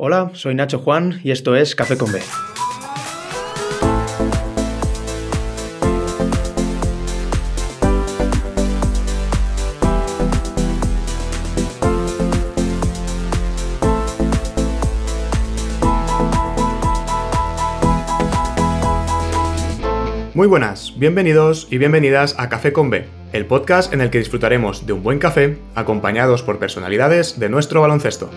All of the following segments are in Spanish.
Hola, soy Nacho Juan y esto es Café con B. Muy buenas, bienvenidos y bienvenidas a Café con B, el podcast en el que disfrutaremos de un buen café acompañados por personalidades de nuestro baloncesto.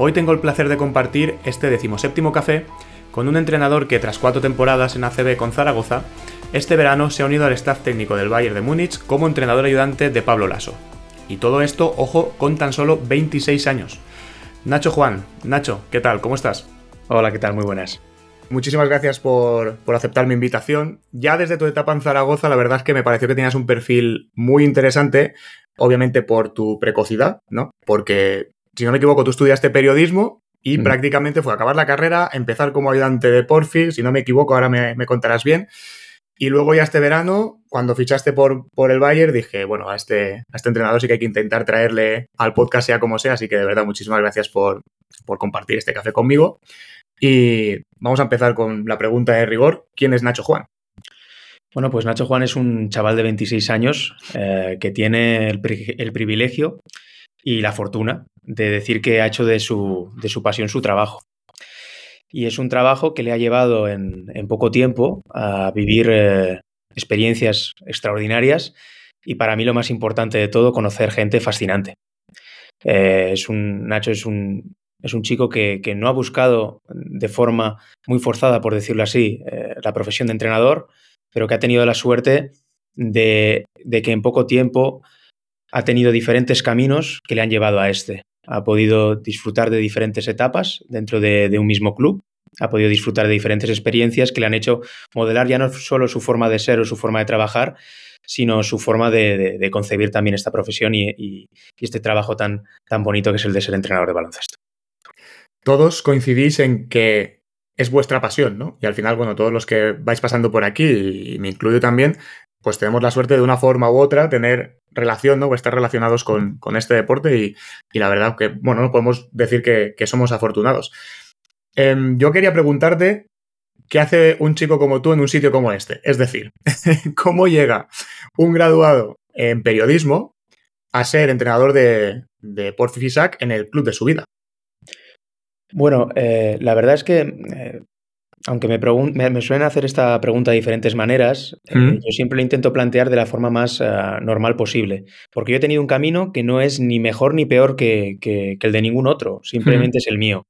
Hoy tengo el placer de compartir este decimoséptimo café con un entrenador que tras cuatro temporadas en ACB con Zaragoza, este verano se ha unido al staff técnico del Bayern de Múnich como entrenador ayudante de Pablo Lasso. Y todo esto, ojo, con tan solo 26 años. Nacho Juan, Nacho, ¿qué tal? ¿Cómo estás? Hola, ¿qué tal? Muy buenas. Muchísimas gracias por, por, aceptar mi invitación. Ya desde tu etapa en Zaragoza, la verdad es que me pareció que tenías un perfil muy interesante, obviamente por tu precocidad, ¿no? Porque si no me equivoco, tú estudiaste periodismo y prácticamente fue acabar la carrera, empezar como ayudante de Porfi, si no me equivoco, ahora me, contarás bien. Y luego ya este verano, cuando fichaste por, por el Bayern, dije, bueno, a este, a este entrenador sí que hay que intentar traerle al podcast sea como sea, así que de verdad muchísimas gracias por, por compartir este café conmigo. Y vamos a empezar con la pregunta de rigor, ¿quién es Nacho Juan? Bueno, pues Nacho Juan es un chaval de 26 años eh, que tiene el, el privilegio y la fortuna de decir que ha hecho de su, de su pasión su trabajo. Y es un trabajo que le ha llevado en, poco tiempo a vivir eh, experiencias extraordinarias y para mí lo más importante de todo, conocer gente fascinante. Eh, es un, Nacho es un, es un chico que, no ha buscado de forma muy forzada, por decirlo así, eh, la profesión de entrenador, pero que ha tenido la suerte de, de que en poco tiempo ha tenido diferentes caminos que le han llevado a este. Ha podido disfrutar de diferentes etapas dentro de, un mismo club, ha podido disfrutar de diferentes experiencias que le han hecho modelar ya no solo su forma de ser o su forma de trabajar, sino su forma de, concebir también esta profesión y, este trabajo tan, tan bonito que es el de ser entrenador de baloncesto. Todos coincidís en que es vuestra pasión, ¿no? Y al final, bueno, todos los que vais pasando por aquí, y me incluyo también, pues tenemos la suerte de una forma u otra tener relación, ¿no? O estar relacionados con, este deporte y, la verdad que, bueno, no podemos decir que, somos afortunados. Em, yo quería preguntarte qué hace un chico como tú en un sitio como este. Es decir, cómo llega un graduado en periodismo a ser entrenador de, de Fisac en el club de su vida. Bueno, eh, la verdad es que eh, aunque me, me, suelen hacer esta pregunta de diferentes maneras, eh, mm. yo siempre lo intento plantear de la forma más eh, normal posible. Porque yo he tenido un camino que no es ni mejor ni peor que, el de ningún otro, simplemente mm. es el mío.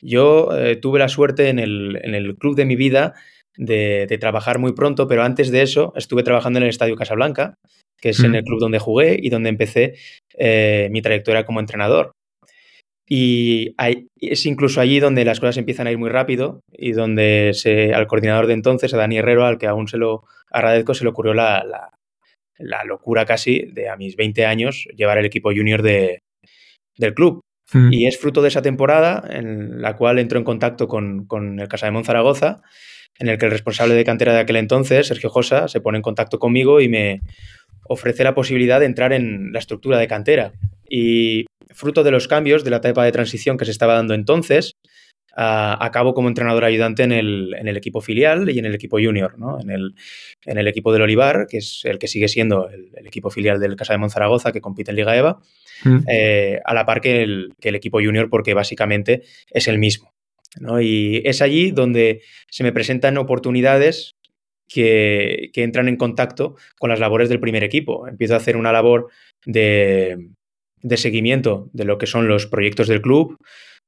Yo eh, tuve la suerte en el, club de mi vida de, trabajar muy pronto, pero antes de eso estuve trabajando en el Estadio Casablanca, que es en mm. el club donde jugué y donde empecé mi trayectoria como entrenador. Y es incluso allí donde las cosas empiezan a ir muy rápido y donde se, al coordinador de entonces, a Dani Herrero, al que aún se lo agradezco, se le ocurrió la, la, locura casi de a mis 20 años llevar el equipo junior de, del club. Mm. Y es fruto de esa temporada en la cual entró en contacto con, con el Casa de Monzaragoza, en el que el responsable de cantera de aquel entonces, Sergio Josa, se pone en contacto conmigo y me ofrece la posibilidad de entrar en la estructura de cantera. Y fruto de los cambios de la etapa de transición que se estaba dando entonces, acabo como entrenador ayudante en el, en el, equipo filial y en el equipo junior, ¿no? en, el, en, el, equipo del Olivar, que es el que sigue siendo el, equipo filial del Casa de Monzaragoza, que compite en Liga EVA, mm. eh, a la par que el, que el, equipo junior, porque básicamente es el mismo. ¿no? Y es allí donde se me presentan oportunidades que, que entran en contacto con las labores del primer equipo. Empiezo a hacer una labor de, de seguimiento de lo que son los proyectos del club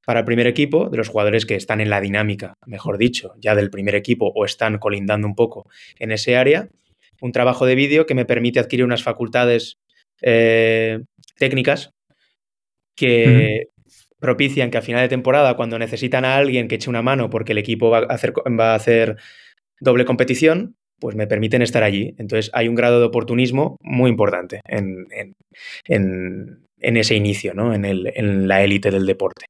para el primer equipo, de los jugadores que están en la dinámica, mejor dicho, ya del primer equipo o están colindando un poco en ese área. Un trabajo de vídeo que me permite adquirir unas facultades eh, técnicas que propician que a final de temporada, cuando necesitan a alguien que eche una mano porque el equipo va a hacer, va a hacer doble competición, pues me permiten estar allí. Entonces hay un grado de oportunismo muy importante en, en ese inicio, ¿no? en, el, en la élite del deporte.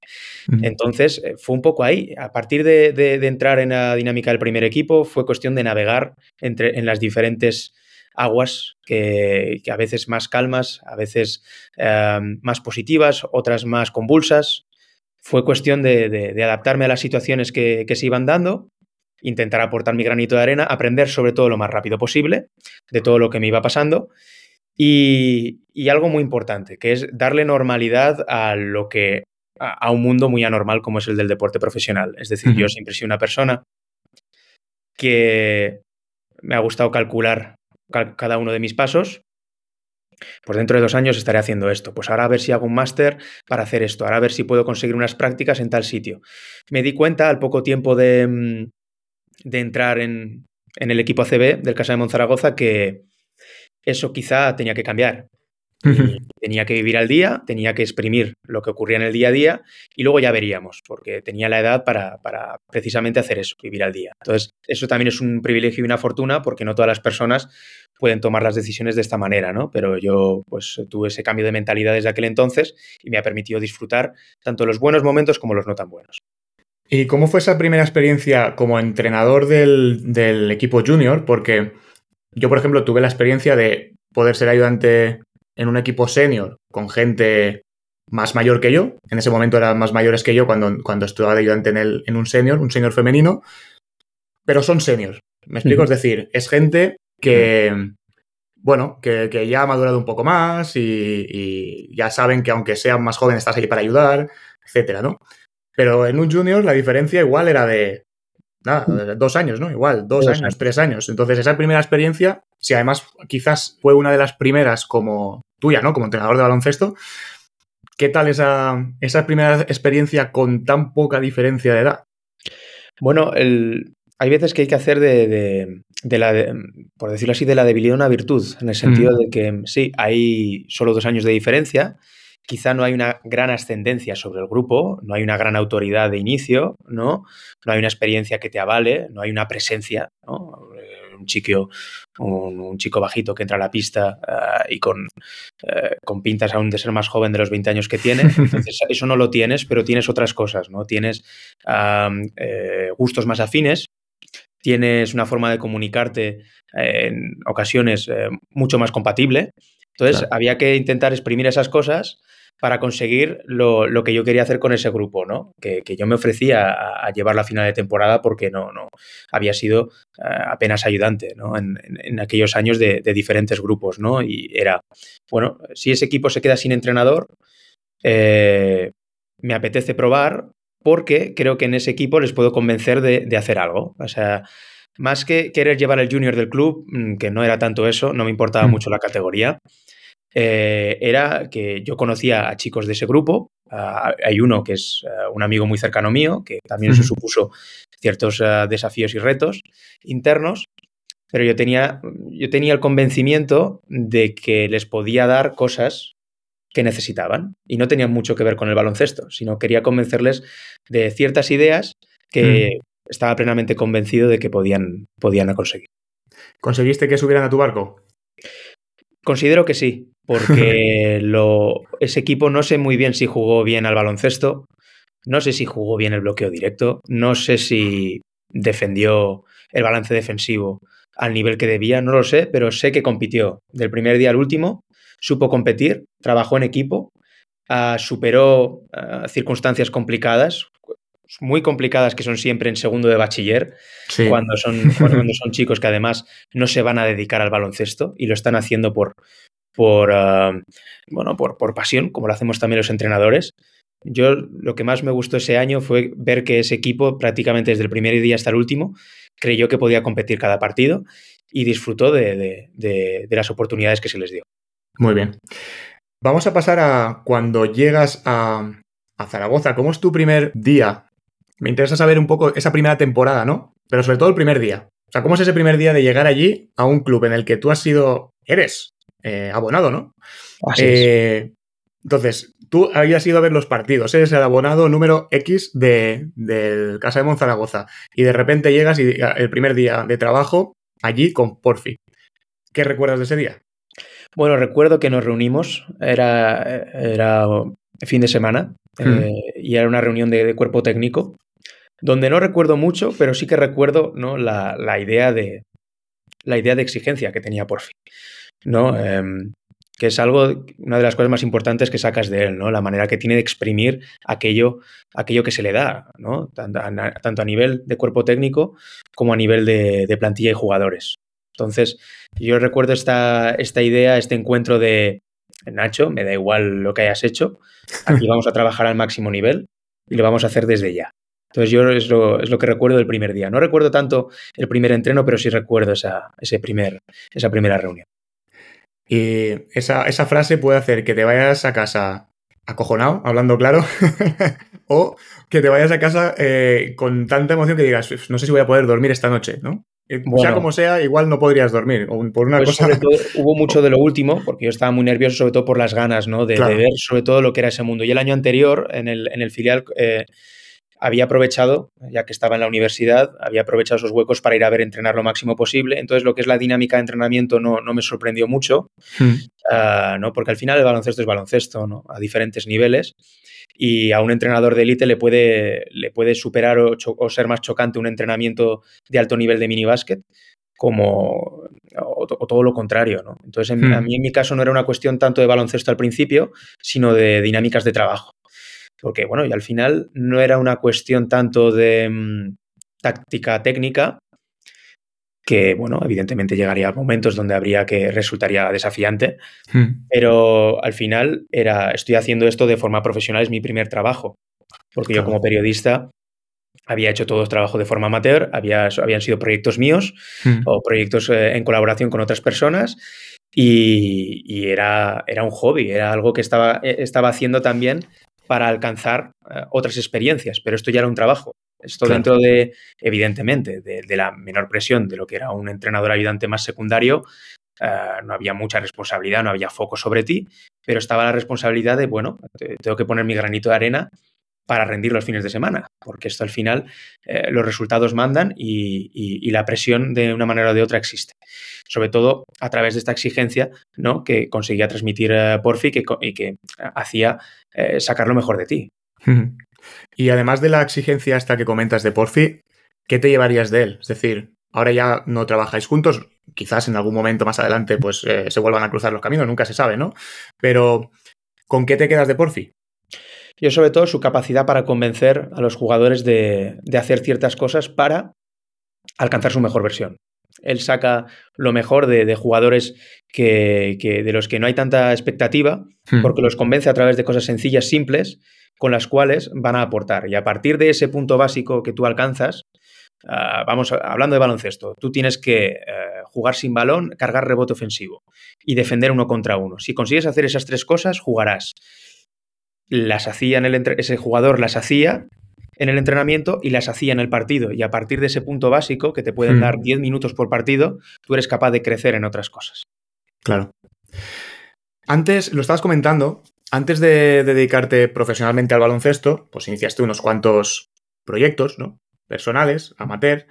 Entonces, eh, fue un poco ahí. A partir de, entrar en la dinámica del primer equipo, fue cuestión de navegar entre, en las diferentes aguas que, a veces más calmas, a veces eh, más positivas, otras más convulsas. Fue cuestión de, adaptarme a las situaciones que, se iban dando, intentar aportar mi granito de arena, aprender sobre todo lo más rápido posible de todo lo que me iba pasando y, algo muy importante, que es darle normalidad a lo que a, un mundo muy anormal como es el del deporte profesional. Es decir, yo siempre sido una persona que me ha gustado calcular cada uno de mis pasos. Pues dentro de dos años estaré haciendo esto. Pues ahora a ver si hago un máster para hacer esto. Ahora a ver si puedo conseguir unas prácticas en tal sitio. Me di cuenta al poco tiempo de, mm, entrar en, en, el equipo ACB del Casa de Monzaragoza que eso quizá tenía que cambiar. tenía que vivir al día, tenía que exprimir lo que ocurría en el día a día y luego ya veríamos, porque tenía la edad para, precisamente hacer eso, vivir al día. Entonces, eso también es un privilegio y una fortuna porque no todas las personas pueden tomar las decisiones de esta manera, ¿no? Pero yo pues tuve ese cambio de mentalidad desde aquel entonces y me ha permitido disfrutar tanto los buenos momentos como los no tan buenos. ¿Y cómo fue esa primera experiencia como entrenador del, del equipo junior? Porque yo, por ejemplo, tuve la experiencia de poder ser ayudante en un equipo senior con gente más mayor que yo. En ese momento eran más mayores que yo cuando, cuando estuve de ayudante en, el, en un senior, un senior femenino. Pero son seniors. ¿Me explico? Es decir, es gente que, bueno, que, ya ha madurado un poco más y, ya saben que aunque sean más jóvenes estás ahí para ayudar, etcétera, ¿no? Pero en un junior la diferencia igual era de, nada, dos años, ¿no? Igual, dos, años, tres años. Entonces esa primera experiencia, si además quizás fue una de las primeras como tuya, ¿no? Como entrenador de baloncesto. ¿Qué tal esa, esa primera experiencia con tan poca diferencia de edad? Bueno, hay veces que hay que hacer de, la, por decirlo así, de la debilidad una virtud, en el sentido mm. de que sí, hay solo dos años de diferencia, quizá no hay una gran ascendencia sobre el grupo, no hay una gran autoridad de inicio, ¿no? No hay una experiencia que te avale, no hay una presencia, ¿no? un chico, un, chico bajito que entra a la pista eh, y con, eh, con pintas aún de ser más joven de los 20 años que tiene. Entonces, eso no lo tienes, pero tienes otras cosas, ¿no? Tienes eh, gustos más afines, tienes una forma de comunicarte en ocasiones mucho más compatible. Entonces, había que intentar exprimir esas cosas para conseguir lo, que yo quería hacer con ese grupo, ¿no? Que, yo me ofrecía a, llevar la final de temporada porque no, no había sido eh, apenas ayudante, ¿no? En, aquellos años de, diferentes grupos, ¿no? Y era, bueno, si ese equipo se queda sin entrenador, eh, me apetece probar porque creo que en ese equipo les puedo convencer de, hacer algo. O sea, más que querer llevar el junior del club, mm, que no era tanto eso, no me importaba mm. mucho la categoría, eh, era que yo conocía a chicos de ese grupo. hay uno que es eh, un amigo muy cercano mío, que también se supuso ciertos eh, desafíos y retos internos, pero yo tenía, yo tenía el convencimiento de que les podía dar cosas que necesitaban y no tenían mucho que ver con el baloncesto, sino quería convencerles de ciertas ideas que estaba plenamente convencido de que podían, podían conseguir. ¿Conseguiste que subieran a tu barco? Considero que sí, porque lo, ese equipo no sé muy bien si jugó bien al baloncesto, no sé si jugó bien el bloqueo directo, no sé si defendió el balance defensivo al nivel que debía, no lo sé, pero sé que compitió del primer día al último, supo competir, trabajó en equipo, ah, superó ah, circunstancias complicadas, muy complicadas que son siempre en segundo de bachiller, cuando, son, cuando son chicos que además no se van a dedicar al baloncesto y lo están haciendo por, por, ah, bueno, por, por pasión, como lo hacemos también los entrenadores. Yo lo que más me gustó ese año fue ver que ese equipo prácticamente desde el primer día hasta el último creyó que podía competir cada partido y disfrutó de, de las oportunidades que se les dio. Muy bien. Vamos a pasar a cuando llegas a, a Zaragoza. ¿Cómo es tu primer día me interesa saber un poco esa primera temporada, ¿no? Pero sobre todo el primer día. O sea, ¿cómo es ese primer día de llegar allí a un club en el que tú has sido, eres eh, abonado, ¿no? Eh, entonces, tú habías ido a ver los partidos, eres el abonado número X de, del Casa de Monzaragoza y de repente llegas y el primer día de trabajo allí con Porfi. ¿Qué recuerdas de ese día? Bueno, recuerdo que nos reunimos, era, era fin de semana, hmm. eh, y era una reunión de, cuerpo técnico donde no recuerdo mucho, pero sí que recuerdo ¿no? la, idea de, la idea de exigencia que tenía Porfi, ¿no? Em, que es algo, una de las cosas más importantes que sacas de él, ¿no? La manera que tiene de exprimir aquello, aquello que se le da, ¿no? Tanto a, nivel de cuerpo técnico como a nivel de, plantilla y jugadores. Entonces, yo recuerdo esta, esta idea, este encuentro de Nacho, me da igual lo que hayas hecho, aquí vamos a trabajar al máximo nivel y lo vamos a hacer desde ya. Entonces yo es lo, es lo, que recuerdo del primer día. No recuerdo tanto el primer entreno, pero sí recuerdo esa, ese primer, esa primera reunión. Y esa, esa frase puede hacer que te vayas a casa acojonado, hablando claro, o que te vayas a casa eh, con tanta emoción que digas, no sé si voy a poder dormir esta noche, ¿no? Sea como sea, igual no podrías dormir. O por una pues cosa. hubo mucho de lo último, porque yo estaba muy nervioso, sobre todo por las ganas, ¿no? De, ver sobre todo lo que era ese mundo. Y el año anterior, en el, en el filial, eh, había aprovechado, ya que estaba en la universidad, había aprovechado esos huecos para ir a ver entrenar lo máximo posible. Entonces, lo que es la dinámica de entrenamiento no, no me sorprendió mucho, hmm. ah, ¿no? porque al final el baloncesto es baloncesto, ¿no? a diferentes niveles. Y a un entrenador de élite le puede, le puede superar o, ser más chocante un entrenamiento de alto nivel de minibásquet como o, todo lo contrario, ¿no? Entonces, a mí hmm. en mi caso no era una cuestión tanto de baloncesto al principio, sino de dinámicas de trabajo. Porque, bueno, y al final no era una cuestión tanto de mm, táctica técnica, que, bueno, evidentemente llegaría a momentos donde habría que resultaría desafiante, hmm. pero al final era, estoy haciendo esto de forma profesional, es mi primer trabajo, porque yo como periodista había hecho todo el trabajo de forma amateur, había, habían sido proyectos míos hmm. o proyectos eh, en colaboración con otras personas y, era, era, un hobby, era algo que estaba, eh, estaba haciendo también para alcanzar eh, otras experiencias, pero esto ya era un trabajo. Esto dentro de, evidentemente, de, la menor presión de lo que era un entrenador ayudante más secundario, eh, no había mucha responsabilidad, no había foco sobre ti, pero estaba la responsabilidad de, bueno, tengo que poner mi granito de arena para rendir los fines de semana, porque esto al final eh, los resultados mandan y, la presión de una manera o de otra existe. Sobre todo a través de esta exigencia ¿no? que conseguía transmitir eh, Porfi y que hacía eh, sacar lo mejor de ti. Y además de la exigencia esta que comentas de Porfi, ¿qué te llevarías de él? Es decir, ahora ya no trabajáis juntos, quizás en algún momento más adelante pues se vuelvan a cruzar los caminos, nunca se sabe, ¿no? Pero ¿con qué te quedas de Porfi? Yo sobre todo su capacidad para convencer a los jugadores de, hacer ciertas cosas para alcanzar su mejor versión. Él saca lo mejor de, jugadores que, de los que no hay tanta expectativa, hmm. porque los convence a través de cosas sencillas, simples, con las cuales van a aportar. Y a partir de ese punto básico que tú alcanzas, ah, vamos hablando de baloncesto, tú tienes que eh, jugar sin balón, cargar rebote ofensivo y defender uno contra uno. Si consigues hacer esas tres cosas, jugarás las hacía en el ese jugador las hacía en el entrenamiento y las hacía en el partido. Y a partir de ese punto básico, que te pueden hmm. dar 10 minutos por partido, tú eres capaz de crecer en otras cosas. Claro. Antes, lo estabas comentando, antes de, dedicarte profesionalmente al baloncesto, pues iniciaste unos cuantos proyectos, ¿no? Personales, amateur,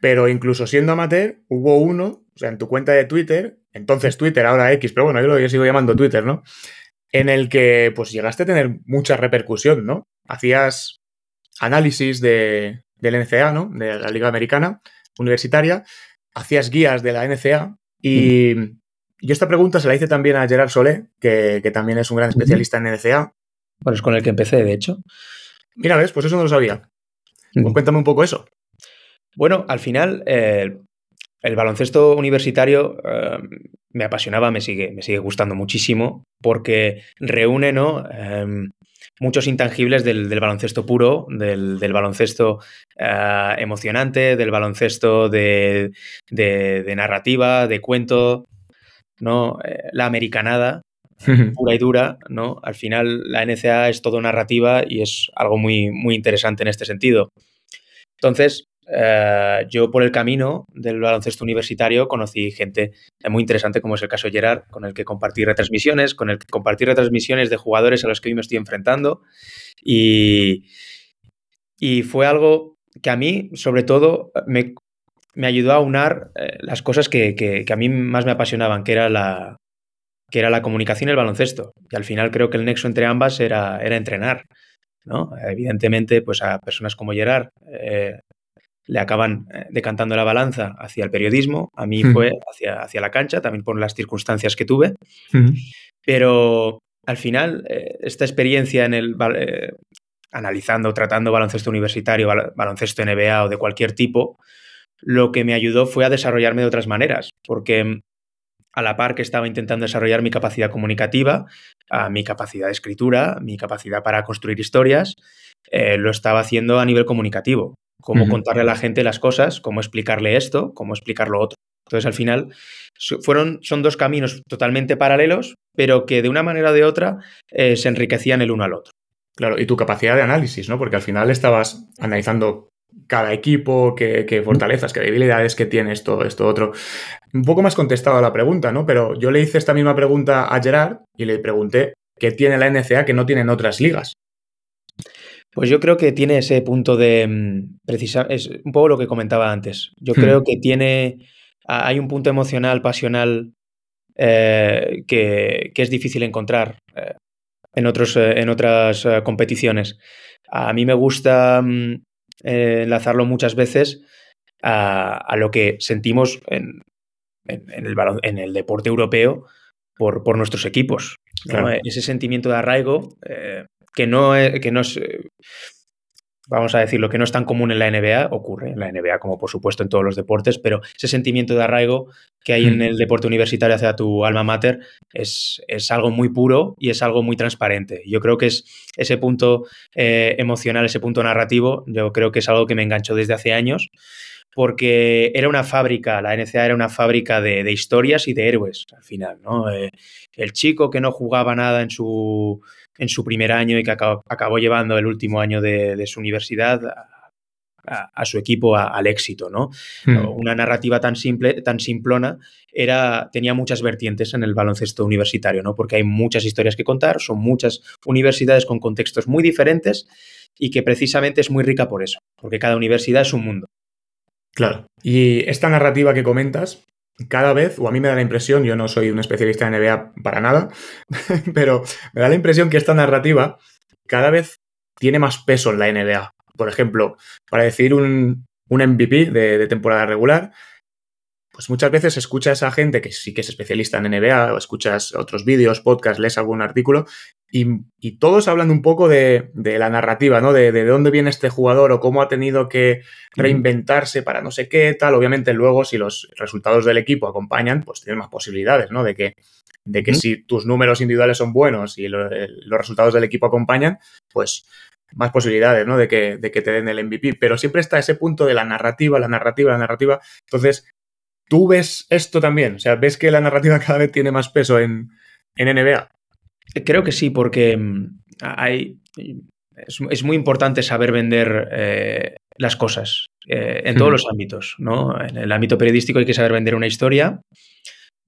pero incluso siendo amateur, hubo uno, o sea, en tu cuenta de Twitter, entonces Twitter, ahora X, pero bueno, yo lo sigo llamando Twitter, ¿no? en el que pues llegaste a tener mucha repercusión, ¿no? Hacías análisis de, del NCA, ¿no? De la Liga Americana Universitaria, hacías guías de la NCA y mm. yo esta pregunta se la hice también a Gerard Solé, que, también es un gran especialista en NCA. Bueno, es con el que empecé, de hecho. Mira, ves, pues eso no lo sabía. Pues cuéntame un poco eso. Bueno, al final, eh, el baloncesto universitario eh, me apasionaba, me sigue, me sigue gustando muchísimo porque reúne ¿no? Em, muchos intangibles del, baloncesto puro, del, baloncesto eh, emocionante, del baloncesto de, narrativa, de cuento, ¿no? Eh, la americanada pura y dura, ¿no? Al final la NCA es todo narrativa y es algo muy, muy interesante en este sentido. Entonces, eh, yo por el camino del baloncesto universitario conocí gente muy interesante, como es el caso de Gerard, con el que compartí retransmisiones, con el que compartí retransmisiones de jugadores a los que hoy me estoy enfrentando. Y, y fue algo que a mí, sobre todo, me, ayudó a unar eh, las cosas que, a mí más me apasionaban, que era la, que era la comunicación y el baloncesto. Y al final creo que el nexo entre ambas era, era entrenar. ¿no? Evidentemente, pues a personas como Gerard, eh, le acaban eh, decantando la balanza hacia el periodismo, a mí fue hacia, hacia, la cancha, también por las circunstancias que tuve. Pero al final, eh, esta experiencia en el eh, analizando, tratando baloncesto universitario, baloncesto NBA o de cualquier tipo, lo que me ayudó fue a desarrollarme de otras maneras, porque mm, a la par que estaba intentando desarrollar mi capacidad comunicativa, mi capacidad de escritura, mi capacidad para construir historias, lo estaba haciendo a nivel comunicativo cómo contarle a la gente las cosas, cómo explicarle esto, cómo explicar lo otro. Entonces, al final, fueron, son dos caminos totalmente paralelos, pero que de una manera o de otra eh, se enriquecían el uno al otro. Claro, y tu capacidad de análisis, ¿no? Porque al final estabas analizando cada equipo, qué, fortalezas, qué debilidades que tiene esto, esto, otro. Un poco más contestado a la pregunta, ¿no? Pero yo le hice esta misma pregunta a Gerard y le pregunté qué tiene la NCA que no tienen otras ligas. Pues yo creo que tiene ese punto de mm, precisar, es un poco lo que comentaba antes. Yo hmm. creo que tiene, hay un punto emocional, pasional, eh, que, es difícil encontrar eh, en, otros, eh, en otras competiciones. A mí me gusta mm, enlazarlo muchas veces a, lo que sentimos en, el, en el deporte europeo por, por nuestros equipos. Ese sentimiento de arraigo que no es, que no es, vamos a decirlo, que no es tan común en la NBA, ocurre en la NBA como por supuesto en todos los deportes, pero ese sentimiento de arraigo que hay en mm. el deporte universitario hacia tu alma mater es, es algo muy puro y es algo muy transparente. Yo creo que es ese punto eh, emocional, ese punto narrativo, yo creo que es algo que me enganchó desde hace años porque era una fábrica, la NCA era una fábrica de, historias y de héroes al final, ¿no? Eh, el chico que no jugaba nada en su, en su primer año y que acabó, llevando el último año de, su universidad a, su equipo al éxito, ¿no? Hmm. Una narrativa tan simple, tan simplona, era, tenía muchas vertientes en el baloncesto universitario, ¿no? Porque hay muchas historias que contar, son muchas universidades con contextos muy diferentes y que precisamente es muy rica por eso, porque cada universidad es un mundo. Claro. Y esta narrativa que comentas, cada vez, o a mí me da la impresión, yo no soy un especialista en NBA para nada, pero me da la impresión que esta narrativa cada vez tiene más peso en la NBA. Por ejemplo, para decir un, MVP de, temporada regular, pues muchas veces escucha a esa gente que sí que es especialista en NBA, o escuchas otros vídeos, podcasts, lees algún artículo, y, todos hablan un poco de, la narrativa, ¿no? De, de, dónde viene este jugador o cómo ha tenido que reinventarse para no sé qué, tal. Obviamente, luego, si los resultados del equipo acompañan, pues tienes más posibilidades, ¿no? De que, de que si tus números individuales son buenos y los resultados del equipo acompañan, pues más posibilidades, ¿no? De que, de que te den el MVP. Pero siempre está ese punto de la narrativa, la narrativa, la narrativa. Entonces, ¿tú ves esto también? O sea, ¿ves que la narrativa cada vez tiene más peso en, en NBA? Creo que sí, porque mm, hay, es, muy importante saber vender eh, las cosas eh, en todos los ámbitos. ¿no? En el ámbito periodístico hay que saber vender una historia,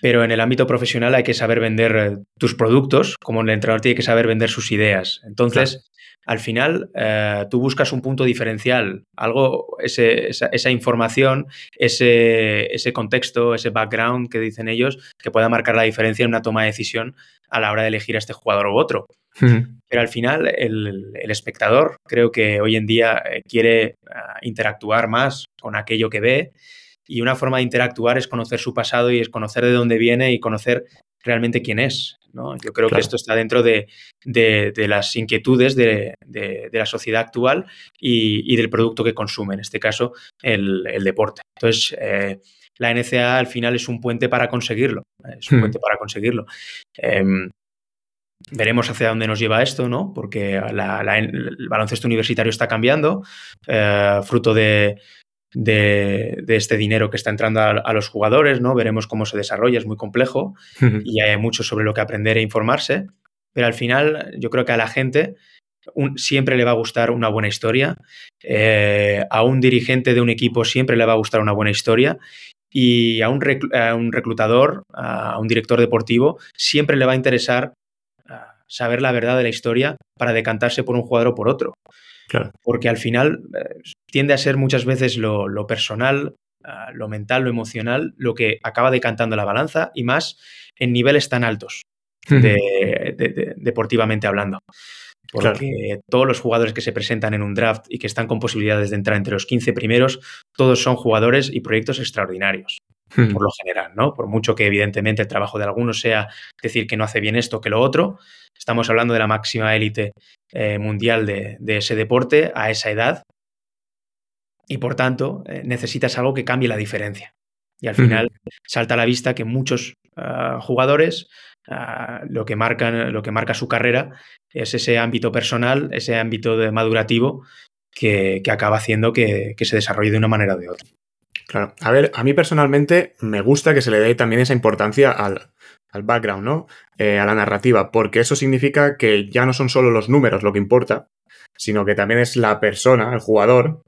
pero en el ámbito profesional hay que saber vender eh, tus productos, como el entrenador tiene que saber vender sus ideas. Entonces, al final, tú buscas un punto diferencial, algo, esa, información, ese, ese contexto, ese background que dicen ellos, que pueda marcar la diferencia en una toma de decisión a la hora de elegir a este jugador u otro. Pero al final el, espectador creo que hoy en día eh, quiere ah, interactuar más con aquello que ve y una forma de interactuar es conocer su pasado y es conocer de dónde viene y conocer realmente quién es. ¿no? Yo creo que esto está dentro de, las inquietudes de, la sociedad actual y, del producto que consume, en este caso el, deporte. Entonces, eh, la NCA al final es un puente para conseguirlo. Es un hmm. puente para conseguirlo. Em, veremos hacia dónde nos lleva esto, ¿no? Porque el baloncesto universitario está cambiando, eh, fruto de, este dinero que está entrando a, los jugadores, ¿no? Veremos cómo se desarrolla, es muy complejo y hay mucho sobre lo que aprender e informarse, pero al final yo creo que a la gente siempre le va a gustar una buena historia, eh, a un dirigente de un equipo siempre le va a gustar una buena historia y a un, reclutador, a un director deportivo, siempre le va a interesar ah, saber la verdad de la historia para decantarse por un jugador o por otro. Porque al final eh, tiende a ser muchas veces lo, personal, ah, lo mental, lo emocional, lo que acaba decantando la balanza y más en niveles tan altos, deportivamente hablando. Porque todos los jugadores que se presentan en un draft y que están con posibilidades de entrar entre los 15 primeros, todos son jugadores y proyectos extraordinarios. Hmm. Por lo general, ¿no? Por mucho que evidentemente el trabajo de algunos sea decir que no hace bien esto que lo otro, estamos hablando de la máxima élite eh, mundial de, ese deporte a esa edad y por tanto eh, necesitas algo que cambie la diferencia. Y al final salta a la vista que muchos ah, jugadores ah, lo, que marcan, lo que marca su carrera es ese ámbito personal, ese ámbito de madurativo que, acaba haciendo que, se desarrolle de una manera o de otra. Claro. A ver, a mí personalmente me gusta que se le dé también esa importancia al, background, ¿no? Eh, a la narrativa, porque eso significa que ya no son solo los números lo que importa, sino que también es la persona, el jugador,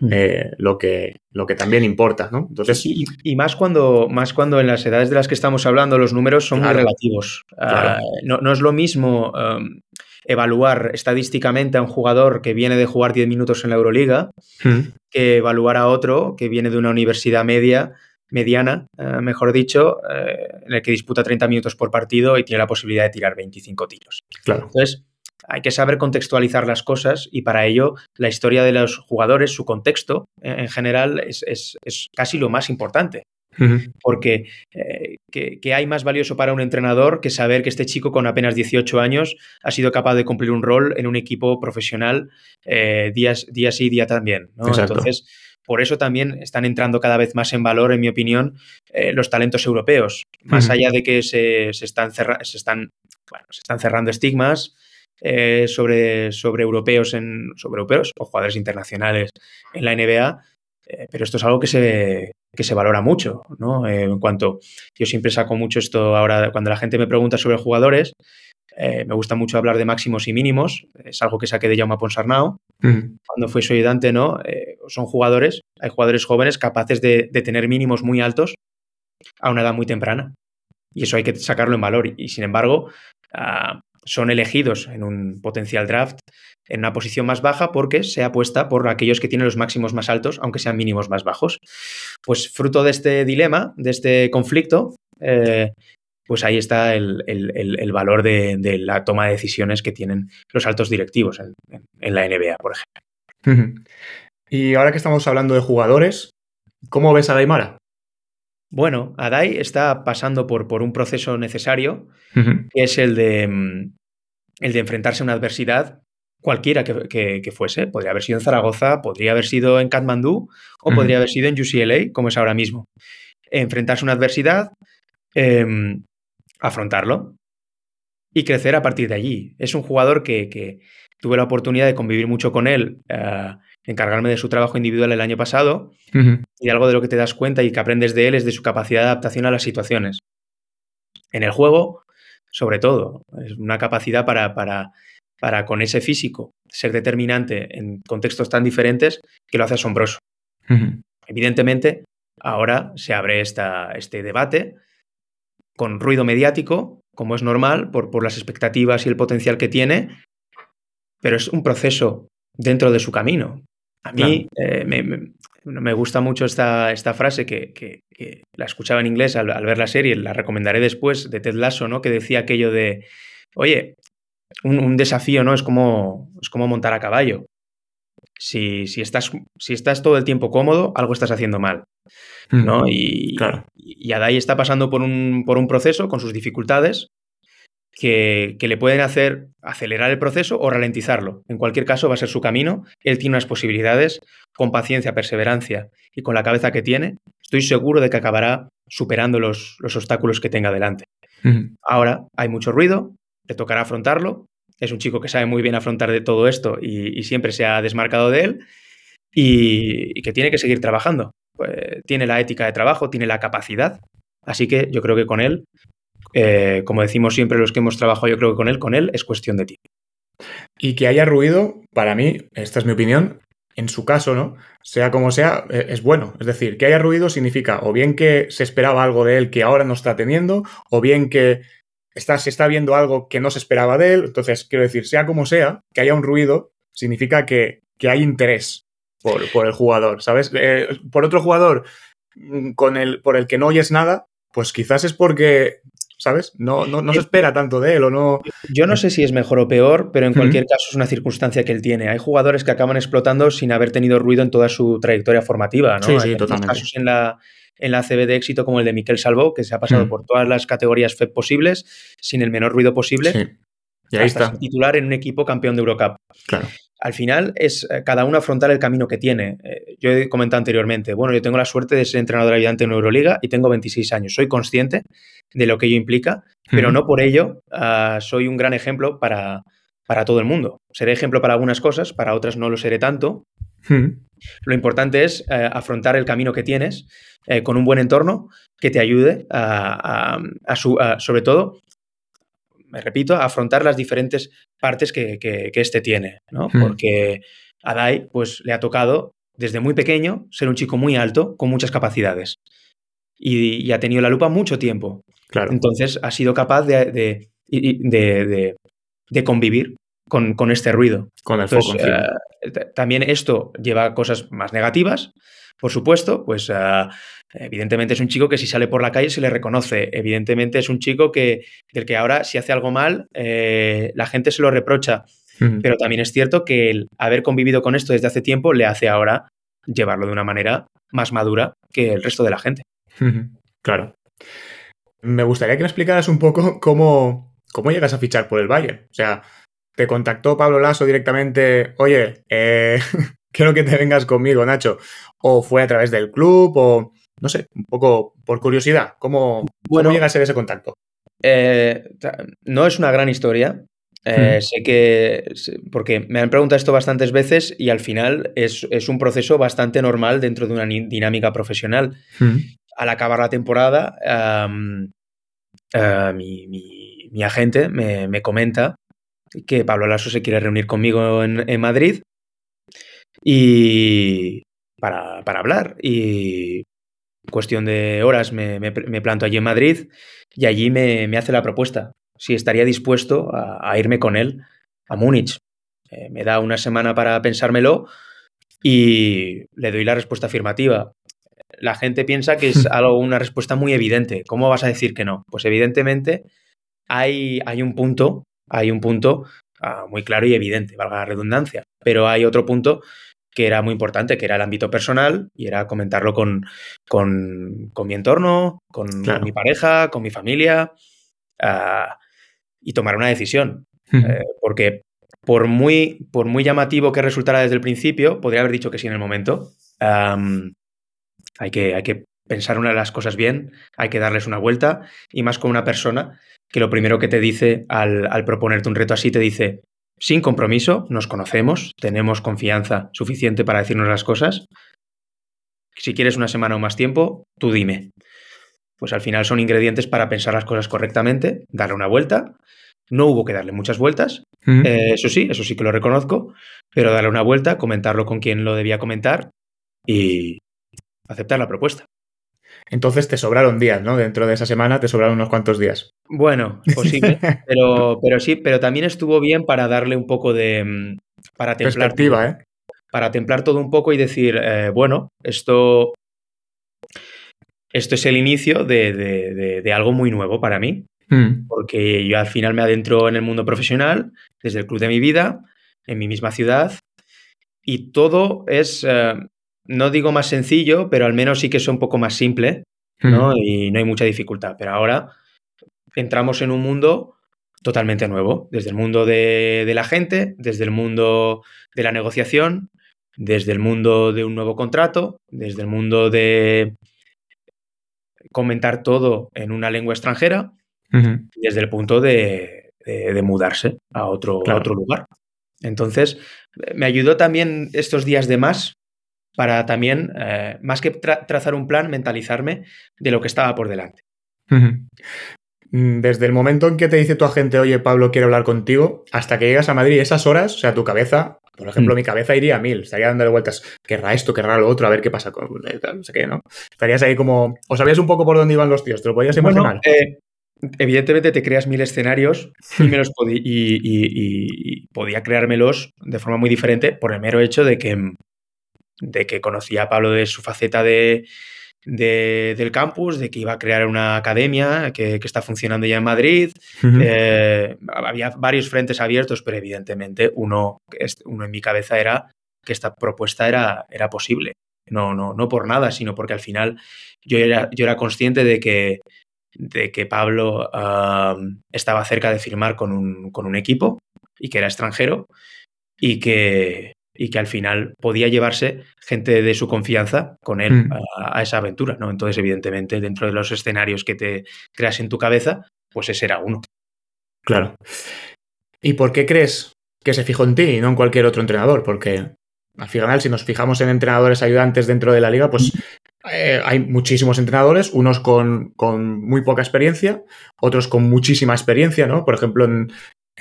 Mm. Eh, lo, que, lo que también importa, ¿no? Entonces, y, más, cuando, más cuando en las edades de las que estamos hablando los números son muy relativos. Ah, no, es lo mismo um, evaluar estadísticamente a un jugador que viene de jugar 10 minutos en la Euroliga mm. que evaluar a otro que viene de una universidad media mediana, eh, mejor dicho, eh, en el que disputa 30 minutos por partido y tiene la posibilidad de tirar 25 tiros. Claro. Entonces, hay que saber contextualizar las cosas y para ello la historia de los jugadores, su contexto en general es, casi lo más importante. Porque eh, que, hay más valioso para un entrenador que saber que este chico con apenas 18 años ha sido capaz de cumplir un rol en un equipo profesional eh, día, sí, día también. Entonces, por eso también están entrando cada vez más en valor, en mi opinión, eh, los talentos europeos. Más allá de que se, están, se, están, se están cerrando estigmas, eh, sobre, sobre, europeos en, sobre europeos o jugadores internacionales en la NBA, eh, pero esto es algo que se, que se valora mucho, ¿no? Eh, en cuanto, yo siempre saco mucho esto ahora, cuando la gente me pregunta sobre jugadores, me gusta mucho hablar de máximos y mínimos, es algo que saqué de Jaume Ponsarnau, cuando fue su ayudante, ¿no? son jugadores, hay jugadores jóvenes capaces de, de tener mínimos muy altos a una edad muy temprana. Y eso hay que sacarlo en valor. Y, sin embargo, ah, son elegidos en un potencial draft en una posición más baja porque se apuesta por aquellos que tienen los máximos más altos, aunque sean mínimos más bajos. Pues fruto de este dilema, de este conflicto, eh, pues ahí está el, valor de, la toma de decisiones que tienen los altos directivos en, la NBA, por ejemplo. Y ahora que estamos hablando de jugadores, ¿cómo ves a Daimara? Bueno, Adai está pasando por, por un proceso necesario, que es el de, mm, el de enfrentarse a una adversidad cualquiera que, fuese. Podría haber sido en Zaragoza, podría haber sido en Kathmandú o podría haber sido en UCLA, como es ahora mismo. Enfrentarse a una adversidad, em, afrontarlo y crecer a partir de allí. Es un jugador que, tuve la oportunidad de convivir mucho con él uh, encargarme de su trabajo individual el año pasado y algo de lo que te das cuenta y que aprendes de él es de su capacidad de adaptación a las situaciones. En el juego, sobre todo, es una capacidad para, para, para con ese físico ser determinante en contextos tan diferentes que lo hace asombroso. Evidentemente, ahora se abre esta, este debate con ruido mediático, como es normal, por, por las expectativas y el potencial que tiene, pero es un proceso dentro de su camino. A mí eh, me, gusta mucho esta, esta frase que, la escuchaba en inglés al, ver la serie, la recomendaré después, de Ted Lasso, ¿no? que decía aquello de, oye, un, desafío no es como, es como montar a caballo. Si, si, estás, si estás todo el tiempo cómodo, algo estás haciendo mal. ¿no? Mm, y, claro. y Adai está pasando por un, por un proceso con sus dificultades, que, le pueden hacer acelerar el proceso o ralentizarlo. En cualquier caso, va a ser su camino. Él tiene unas posibilidades, con paciencia, perseverancia y con la cabeza que tiene, estoy seguro de que acabará superando los, obstáculos que tenga delante. Ahora hay mucho ruido, le tocará afrontarlo. Es un chico que sabe muy bien afrontar de todo esto y, siempre se ha desmarcado de él y, que tiene que seguir trabajando. Pues, tiene la ética de trabajo, tiene la capacidad. Así que yo creo que con él eh, como decimos siempre los que hemos trabajado, yo creo que con él, con él es cuestión de tiempo. Y que haya ruido, para mí, esta es mi opinión, en su caso, ¿no? Sea como sea, e, es bueno. Es decir, que haya ruido significa o bien que se esperaba algo de él que ahora no está teniendo, o bien que está, se está viendo algo que no se esperaba de él. Entonces, quiero decir, sea como sea, que haya un ruido significa que, hay interés por, el jugador, ¿sabes? Eh, por otro jugador mm, con el, por el que no oyes nada, pues quizás es porque ¿sabes? No, no, no se espera tanto de él o no. Yo no sé si es mejor o peor, pero en cualquier caso es una circunstancia que él tiene. Hay jugadores que acaban explotando sin haber tenido ruido en toda su trayectoria formativa, ¿no? Sí, sí, Hay totalmente. casos en la, en la CB de éxito como el de Miquel Salvó, que se ha pasado por todas las categorías FEP posibles, sin el menor ruido posible, Sí. Y ahí hasta está, titular en un equipo campeón de Eurocup. claro. Al final es eh, cada uno afrontar el camino que tiene. Eh, yo he comentado anteriormente, bueno, yo tengo la suerte de ser entrenador ayudante en Euroliga y tengo 26 años. Soy consciente de lo que ello implica, pero no por ello ah, soy un gran ejemplo para, para todo el mundo. Seré ejemplo para algunas cosas, para otras no lo seré tanto. Lo importante es eh, afrontar el camino que tienes con un buen entorno que te ayude a, a- a su- sobre todo, me repito, a afrontar las diferentes partes que, que, que este tiene, ¿no? Hmm. Porque a Dai, pues, le ha tocado desde muy pequeño ser un chico muy alto con muchas capacidades y, y ha tenido la lupa mucho tiempo. Claro. Entonces ha sido capaz de, de, de- de- convivir con, con este ruido. Con el foco Entonces, eh, también esto lleva cosas más negativas, por supuesto, pues eh, evidentemente es un chico que si sale por la calle se le reconoce, evidentemente es un chico que, del que ahora si hace algo mal eh, la gente se lo reprocha, pero también es cierto que el haber convivido con esto desde hace tiempo le hace ahora llevarlo de una manera más madura que el resto de la gente. Claro. Me gustaría que me explicaras un poco cómo, cómo llegas a fichar por el Bayern. O sea, te contactó Pablo Lasso directamente, oye, eh, quiero que te vengas conmigo, Nacho. O fue a través del club, o no sé, un poco por curiosidad. ¿Cómo, Bueno. cómo llega a ser ese contacto? Eh, no es una gran historia. Eh, Hmm. Sé que, porque me han preguntado esto bastantes veces y al final es, es un proceso bastante normal dentro de una dinámica profesional. Al acabar la temporada, mi, mi- mi agente me, me comenta que Pablo Lasso se quiere reunir conmigo en, en Madrid y para, para hablar. Y cuestión de horas me, me- me planto allí en Madrid y allí me, me hace la propuesta si estaría dispuesto a, a irme con él a Múnich. Eh, me da una semana para pensármelo y le doy la respuesta afirmativa. La gente piensa que es algo, una respuesta muy evidente. ¿Cómo vas a decir que no? Pues evidentemente hay, hay un punto, hay un punto ah, muy claro y evidente, valga la redundancia. Pero hay otro punto que era muy importante, que era el ámbito personal y era comentarlo con, con, con mi entorno, con, Claro. con mi pareja, con mi familia ah, y tomar una decisión. Eh, porque por muy, por muy llamativo que resultara desde el principio, podría haber dicho que sí en el momento. Hay, que, hay que pensar una de las cosas bien, hay que darles una vuelta, y más con una persona que lo primero que te dice al, al proponerte un reto así, te dice, sin compromiso, nos conocemos, tenemos confianza suficiente para decirnos las cosas. Si quieres una semana o más tiempo, tú dime. Pues al final son ingredientes para pensar las cosas correctamente, darle una vuelta. No hubo que darle muchas vueltas, eh, eso sí, eso sí que lo reconozco, pero darle una vuelta, comentarlo con quien lo debía comentar y aceptar la propuesta. Entonces te sobraron días, ¿no? Dentro de esa semana te sobraron unos cuantos días. Bueno, posible, pero, pero sí, pero también estuvo bien para darle un poco de... mm, Para templar, Perspectiva, ¿eh? para templar todo un poco y decir, eh, bueno, esto, esto es el inicio de, de- de- de algo muy nuevo para mí, porque yo al final me adentro en el mundo profesional, desde el club de mi vida, en mi misma ciudad, y todo es, eh, no digo más sencillo, pero al menos sí que es un poco más simple, ¿no? Y no hay mucha dificultad. Pero ahora entramos en un mundo totalmente nuevo, desde el mundo de, de la gente, desde el mundo de la negociación, desde el mundo de un nuevo contrato, desde el mundo de comentar todo en una lengua extranjera, desde el punto de, de- de mudarse a otro, a otro lugar. Entonces, me ayudó también estos días de más para también, eh, más que tra- trazar un plan, mentalizarme de lo que estaba por delante. Mm, Desde el momento en que te dice tu agente, oye, Pablo, quiero hablar contigo, hasta que llegas a Madrid, esas horas, o sea, tu cabeza, por ejemplo, Mm. mi cabeza iría a mil, estaría dándole vueltas, querrá esto, querrá lo otro, a ver qué pasa con, eh, tal, no sé qué, ¿no? Estarías ahí como, o sabías un poco por dónde iban los tíos, te lo podías imaginar. Bueno, eh, evidentemente te creas mil escenarios y, me los y- y- y- y podía creármelos de forma muy diferente por el mero hecho de que, de que conocía a Pablo de su faceta de, del campus, de que iba a crear una academia que, está funcionando ya en Madrid. Eh, había varios frentes abiertos, pero evidentemente uno, uno en mi cabeza era que esta propuesta era, era posible. No, no, no por nada, sino porque al final yo era, yo era consciente de que, de que Pablo estaba cerca de firmar con un, con un equipo y que era extranjero y que, y que al final podía llevarse gente de su confianza con él mm. a, esa aventura, ¿no? Entonces, evidentemente, dentro de los escenarios que te creas en tu cabeza, pues ese era uno. Claro. ¿Y por qué crees que se fijó en ti y no en cualquier otro entrenador? Porque al final, si nos fijamos en entrenadores ayudantes dentro de la liga, pues eh, hay muchísimos entrenadores, unos con, con, muy poca experiencia, otros con muchísima experiencia, ¿no? Por ejemplo, en,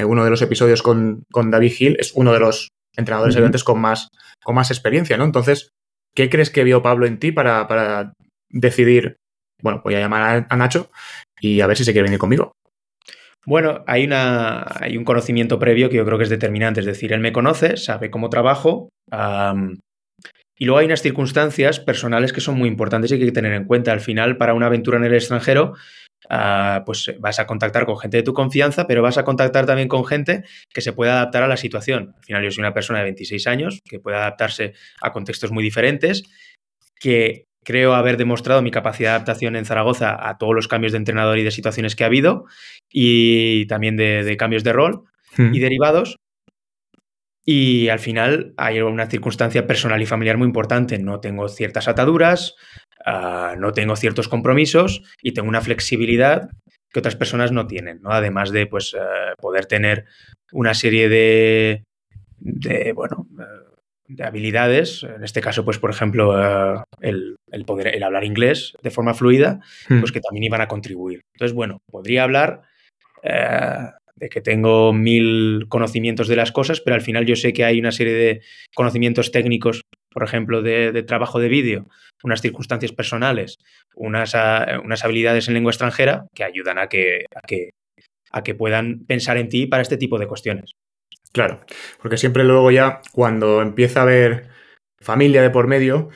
uno de los episodios con, con David Hill es uno de los entrenadores ayudantes con más, con más experiencia, ¿no? Entonces, ¿qué crees que vio Pablo en ti para, para decidir, bueno, voy a llamar a, Nacho y a ver si se quiere venir conmigo? Bueno, hay, una, hay un conocimiento previo que yo creo que es determinante, es decir, él me conoce, sabe cómo trabajo, y luego hay unas circunstancias personales que son muy importantes y que hay que tener en cuenta. Al final, para una aventura en el extranjero, Ah, pues vas a contactar con gente de tu confianza, pero vas a contactar también con gente que se pueda adaptar a la situación. Al final yo soy una persona de 26 años que puede adaptarse a contextos muy diferentes, que creo haber demostrado mi capacidad de adaptación en Zaragoza a todos los cambios de entrenador y de situaciones que ha habido, y también de, cambios de rol y derivados. Y al final hay una circunstancia personal y familiar muy importante. No tengo ciertas ataduras, Ah, no tengo ciertos compromisos y tengo una flexibilidad que otras personas no tienen, ¿no? Además de pues, eh, poder tener una serie de, bueno, eh, de habilidades, en este caso, pues, por ejemplo, eh, el, poder, el hablar inglés de forma fluida, hmm. pues que también iban a contribuir. Entonces, bueno, podría hablar de que tengo mil conocimientos de las cosas, pero al final yo sé que hay una serie de conocimientos técnicos por ejemplo, de, trabajo de vídeo, unas circunstancias personales, unas, ah, unas, habilidades en lengua extranjera que ayudan a que, a que, a que puedan pensar en ti para este tipo de cuestiones. Claro, porque siempre luego ya cuando empieza a haber familia de por medio,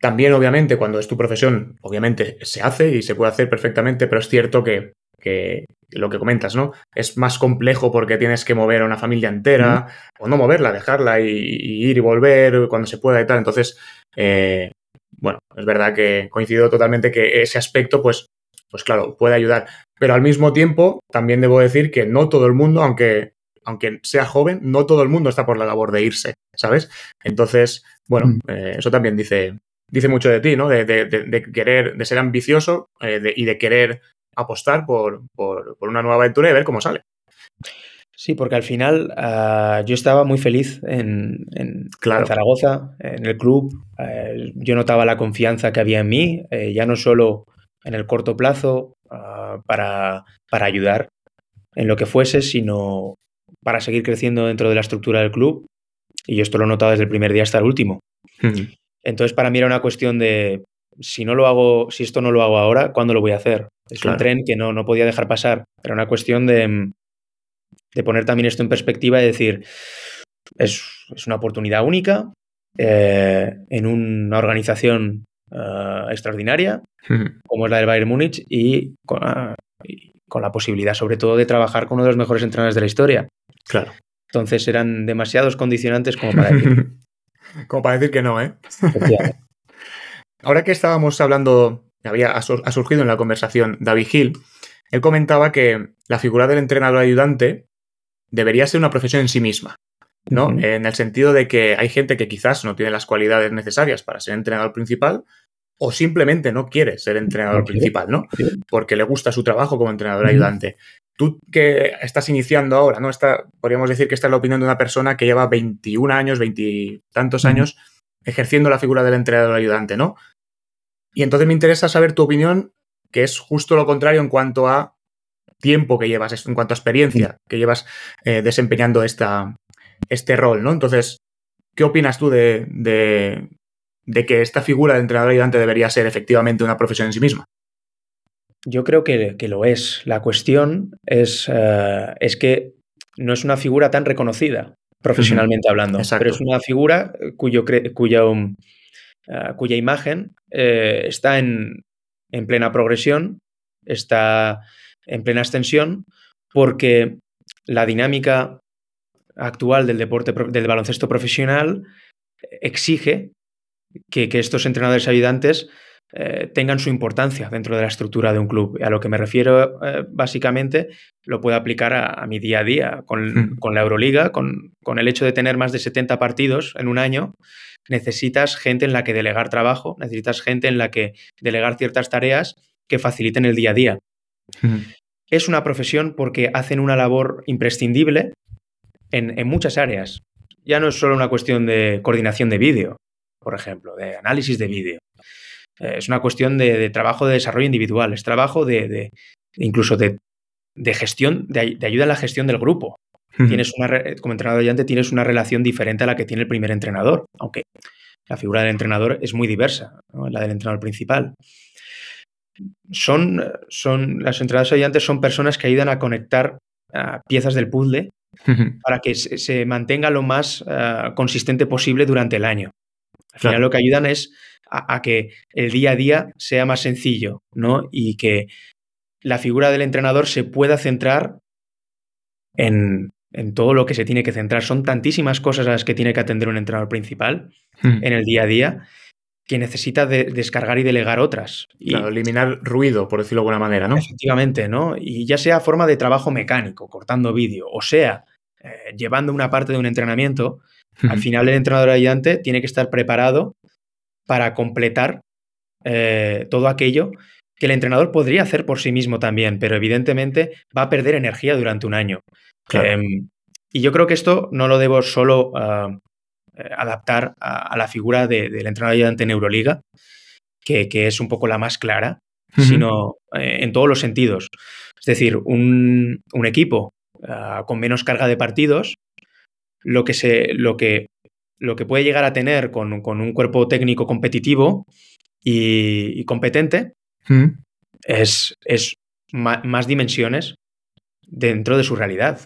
también obviamente cuando es tu profesión, obviamente se hace y se puede hacer perfectamente, pero es cierto que que lo que comentas, ¿no? Es más complejo porque tienes que mover a una familia entera, o no moverla, dejarla y, ir y volver cuando se pueda y tal. Entonces, eh, bueno, es verdad que coincido totalmente que ese aspecto, pues, pues claro, puede ayudar. Pero al mismo tiempo, también debo decir que no todo el mundo, aunque, aunque sea joven, no todo el mundo está por la labor de irse, ¿sabes? Entonces, bueno, mm. eh, eso también dice, dice mucho de ti, ¿no? De, de, querer, de ser ambicioso eh, y de querer apostar por, una nueva aventura y ver cómo sale. Sí, porque al final ah, yo estaba muy feliz en, Zaragoza, en el club. Eh, yo notaba la confianza que había en mí, eh, ya no solo en el corto plazo ah, para, para, ayudar en lo que fuese, sino para seguir creciendo dentro de la estructura del club. Y yo esto lo he notado desde el primer día hasta el último. Entonces, para mí era una cuestión de si no lo hago, si esto no lo hago ahora, ¿cuándo lo voy a hacer? Es un tren que no, no podía dejar pasar. Era una cuestión de, de poner también esto en perspectiva y decir, es, una oportunidad única eh, en una organización eh, extraordinaria, como es la del Bayern Múnich, y con, con, la posibilidad, sobre todo, de trabajar con uno de los mejores entrenadores de la historia. Claro. Entonces eran demasiados condicionantes como para decir. como para decir que no, ¿eh? Ahora que estábamos hablando, había, ha surgido en la conversación David Hill, él comentaba que la figura del entrenador ayudante debería ser una profesión en sí misma, ¿no? En el sentido de que hay gente que quizás no tiene las cualidades necesarias para ser entrenador principal o simplemente no quiere ser entrenador principal, ¿no? Porque le gusta su trabajo como entrenador ayudante. Tú que estás iniciando ahora, ¿no? Está, podríamos decir que esta es la opinión de una persona que lleva 21 años, 20 tantos años ejerciendo la figura del entrenador ayudante, ¿no? Y entonces me interesa saber tu opinión, que es justo lo contrario en cuanto a tiempo que llevas, en cuanto a experiencia que llevas eh, desempeñando esta, este rol, ¿no? Entonces, ¿qué opinas tú de, de, que esta figura de entrenador ayudante debería ser efectivamente una profesión en sí misma? Yo creo que, lo es. La cuestión es, eh, es que no es una figura tan reconocida profesionalmente hablando, pero es una figura cuyo, cuyo eh, cuya imagen eh, está en, plena progresión, está en plena extensión, porque la dinámica actual del deporte del baloncesto profesional exige que, que estos entrenadores ayudantes eh, tengan su importancia dentro de la estructura de un club. A lo que me refiero, eh, básicamente, lo puedo aplicar a, mi día a día con, hmm. la Euroliga, con, el hecho de tener más de 70 partidos en un año. Necesitas gente en la que delegar trabajo, necesitas gente en la que delegar ciertas tareas que faciliten el día a día. Hmm. Es una profesión porque hacen una labor imprescindible en, en muchas áreas. Ya no es solo una cuestión de coordinación de vídeo, por ejemplo, de análisis de vídeo eh, es una cuestión de, trabajo de desarrollo individual, es trabajo de, incluso de, gestión, de, ayuda en la gestión del grupo. Tienes una, como entrenador ayudante tienes una relación diferente a la que tiene el primer entrenador, aunque la figura del entrenador es muy diversa, la del entrenador principal. Son, son, los entrenadores ayudantes son personas que ayudan a conectar piezas del puzzle para que se, mantenga lo más ah, consistente posible durante el año. Al final lo que ayudan es a, que el día a día sea más sencillo, ¿no? Y que la figura del entrenador se pueda centrar en, todo lo que se tiene que centrar. Son tantísimas cosas a las que tiene que atender un entrenador principal hmm. en el día a día que necesita descargar y delegar otras. Y, eliminar ruido, por decirlo de alguna manera, ¿no? Efectivamente, ¿no? Y ya sea forma de trabajo mecánico, cortando vídeo, o sea, eh, llevando una parte de un entrenamiento, al final el entrenador ayudante tiene que estar preparado para completar eh, todo aquello que el entrenador podría hacer por sí mismo también, pero evidentemente va a perder energía durante un año. Em, y yo creo que esto no lo debo solo ah, eh, adaptar a, la figura del entrenador ayudante en Euroliga, que, es un poco la más clara, sino eh, en todos los sentidos. Es decir, un, equipo ah, con menos carga de partidos, lo que, se, lo que lo que puede llegar a tener con, un cuerpo técnico competitivo y, competente es, es más dimensiones dentro de su realidad.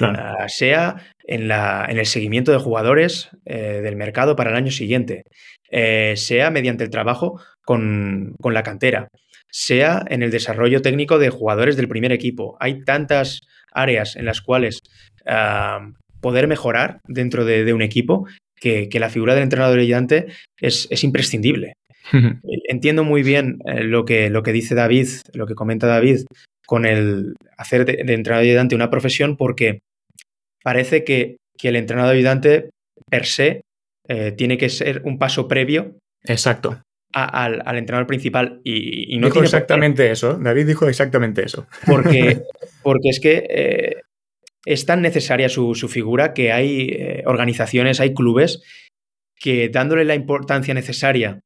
Ah, sea en, la, en, el seguimiento de jugadores eh, del mercado para el año siguiente, eh, sea mediante el trabajo con, la cantera, sea en el desarrollo técnico de jugadores del primer equipo. Hay tantas áreas en las cuales ah, poder mejorar dentro de, un equipo que, la figura del entrenador ayudante es, es imprescindible. Entiendo muy bien eh, lo, que, lo que dice David, lo que comenta David con el hacer de, entrenador ayudante una profesión porque parece que, el entrenador ayudante per se eh, tiene que ser un paso previo. Exacto. al, entrenador principal y, no dijo exactamente eso. David dijo exactamente eso. Porque, porque es que eh, es tan necesaria su, figura que hay eh, organizaciones, hay clubes que dándole la importancia necesaria,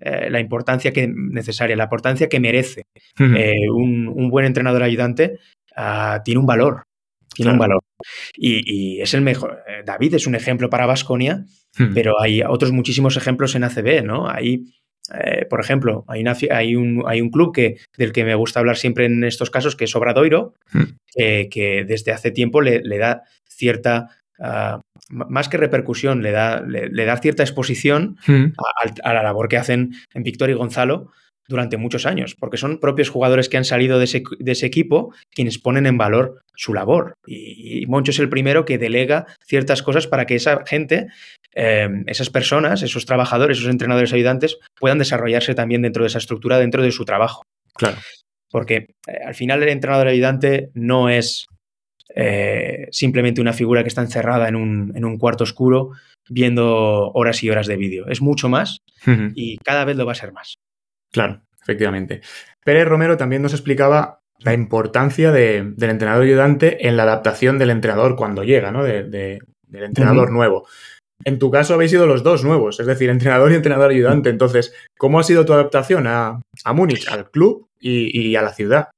eh, la importancia que necesaria, la importancia que merece eh, un, buen entrenador ayudante, ah, tiene un valor. Tiene un valor. Y, es el mejor. David es un ejemplo para Vasconia, pero hay otros muchísimos ejemplos en ACB, ¿no? Hay eh, por ejemplo, hay, hay, un, hay, un, club que, del que me gusta hablar siempre en estos casos, que es Obradoiro, que desde hace tiempo le, da cierta, ah, más que repercusión, le da, le, da cierta exposición hmm. a, la labor que hacen en Víctor y Gonzalo durante muchos años, porque son propios jugadores que han salido de ese, equipo quienes ponen en valor su labor. Y, Moncho es el primero que delega ciertas cosas para que esa gente, em, esas personas, esos trabajadores, esos entrenadores ayudantes, puedan desarrollarse también dentro de esa estructura, dentro de su trabajo. Claro. Porque eh, al final el entrenador ayudante no es eh, simplemente una figura que está encerrada en un, en un, cuarto oscuro viendo horas y horas de vídeo. Es mucho más y cada vez lo va a ser más. Claro, efectivamente. Pérez Romero también nos explicaba la importancia del entrenador ayudante en la adaptación del entrenador cuando llega, ¿no? del entrenador nuevo. En tu caso habéis sido los dos nuevos, es decir, entrenador y entrenador ayudante. Entonces, ¿cómo ha sido tu adaptación a, Múnich, al club y, a la ciudad?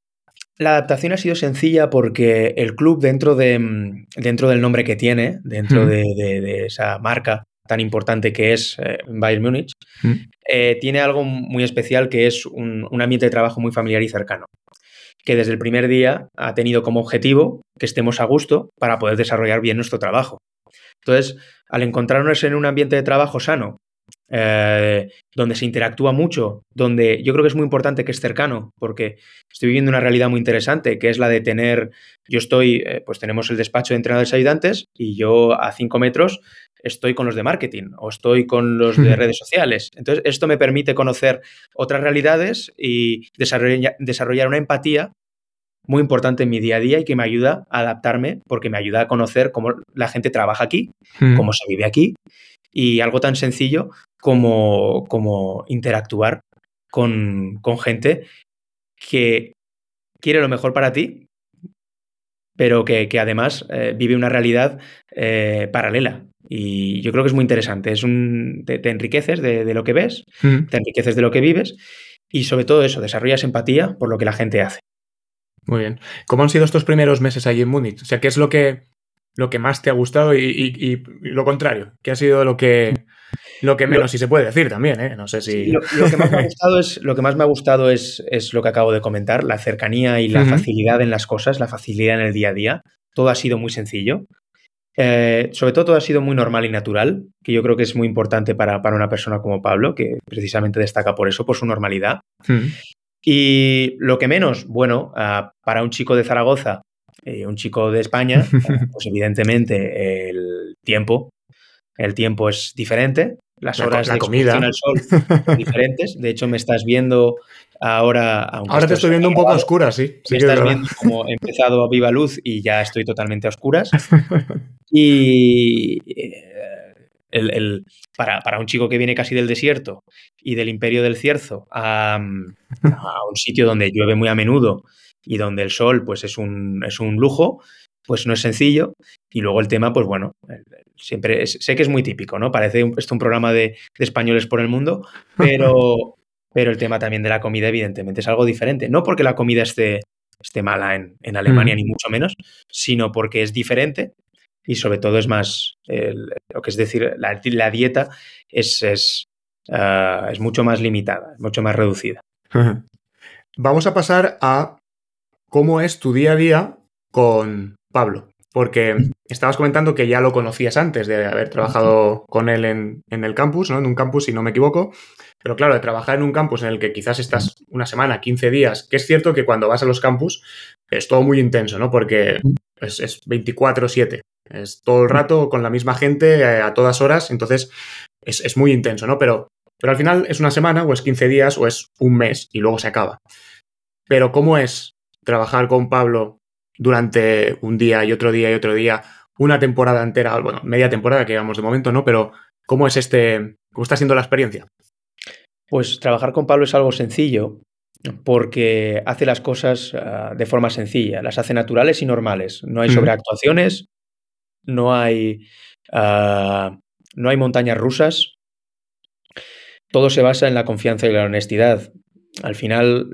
La adaptación ha sido sencilla porque el club, dentro, de, dentro del nombre que tiene, dentro de, esa marca tan importante que es eh, Bayern Múnich, mm. eh, tiene algo muy especial que es un, ambiente de trabajo muy familiar y cercano, que desde el primer día ha tenido como objetivo que estemos a gusto para poder desarrollar bien nuestro trabajo. Entonces, al encontrarnos en un ambiente de trabajo sano, eh, donde se interactúa mucho, donde yo creo que es muy importante que es cercano, porque estoy viviendo una realidad muy interesante, que es la de tener, yo estoy, eh, pues tenemos el despacho de entrenadores ayudantes y yo a cinco metros estoy con los de marketing o estoy con los de redes sociales. Entonces, esto me permite conocer otras realidades y desarrollar una empatía muy importante en mi día a día y que me ayuda a adaptarme porque me ayuda a conocer cómo la gente trabaja aquí, cómo se vive aquí y algo tan sencillo como, como interactuar con, con, gente que quiere lo mejor para ti, pero que, que además eh, vive una realidad eh, paralela. Y yo creo que es muy interesante. Es un, te, enriqueces de, de, lo que ves, te enriqueces de lo que vives y sobre todo eso, desarrollas empatía por lo que la gente hace. Muy bien. ¿Cómo han sido estos primeros meses allí en Múnich? O sea, ¿qué es lo que, lo que más te ha gustado y, lo contrario? ¿Qué ha sido lo que, lo que menos, si se puede decir también, ¿eh? No sé si... Lo, que más me ha gustado, es, lo que más me ha gustado es, es lo que acabo de comentar, la cercanía y la facilidad en las cosas, la facilidad en el día a día. Todo ha sido muy sencillo. Eh, sobre todo todo ha sido muy normal y natural, que yo creo que es muy importante para, para una persona como Pablo, que precisamente destaca por eso, por su normalidad. Y lo que menos, bueno, uh, para un chico de Zaragoza, eh, un chico de España, pues evidentemente el tiempo, el tiempo es diferente, las horas la, de comida al sol son diferentes. De hecho, me estás viendo ahora. Ahora te estoy viendo un poco a oscuras, sí. Me estás viendo como he empezado a viva luz y ya estoy totalmente a oscuras. y eh, el, el, para, para, un chico que viene casi del desierto y del imperio del cierzo a, a, un sitio donde llueve muy a menudo y donde el sol pues es un, es un lujo, pues no es sencillo. Y luego el tema, pues bueno, siempre es, sé que es muy típico, ¿no? Parece un, esto un programa de, de, españoles por el mundo, pero, pero el tema también de la comida, evidentemente, es algo diferente. No porque la comida esté, esté mala en, en Alemania, mm. ni mucho menos, sino porque es diferente y sobre todo es más, lo que es decir, la, la dieta es, es, uh, es mucho más limitada, mucho más reducida. Vamos a pasar a cómo es tu día a día con Pablo. Porque estabas comentando que ya lo conocías antes de haber trabajado con él en, el campus, ¿no? En un campus, si no me equivoco. Pero claro, de trabajar en un campus en el que quizás estás una semana, 15 días, que es cierto que cuando vas a los campus es todo muy intenso, ¿no? Porque es, es 24-7. Es todo el rato con la misma gente eh, a todas horas, entonces es, es, muy intenso, ¿no? Pero, pero al final es una semana o es 15 días o es un mes y luego se acaba. Pero ¿cómo es trabajar con Pablo durante un día y otro día y otro día, una temporada entera, bueno, media temporada que llevamos de momento, ¿no? Pero ¿cómo es este, cómo está siendo la experiencia? Pues trabajar con Pablo es algo sencillo porque hace las cosas uh, de forma sencilla, las hace naturales y normales. No hay sobreactuaciones, no hay, uh, no hay montañas rusas. Todo se basa en la confianza y la honestidad. Al final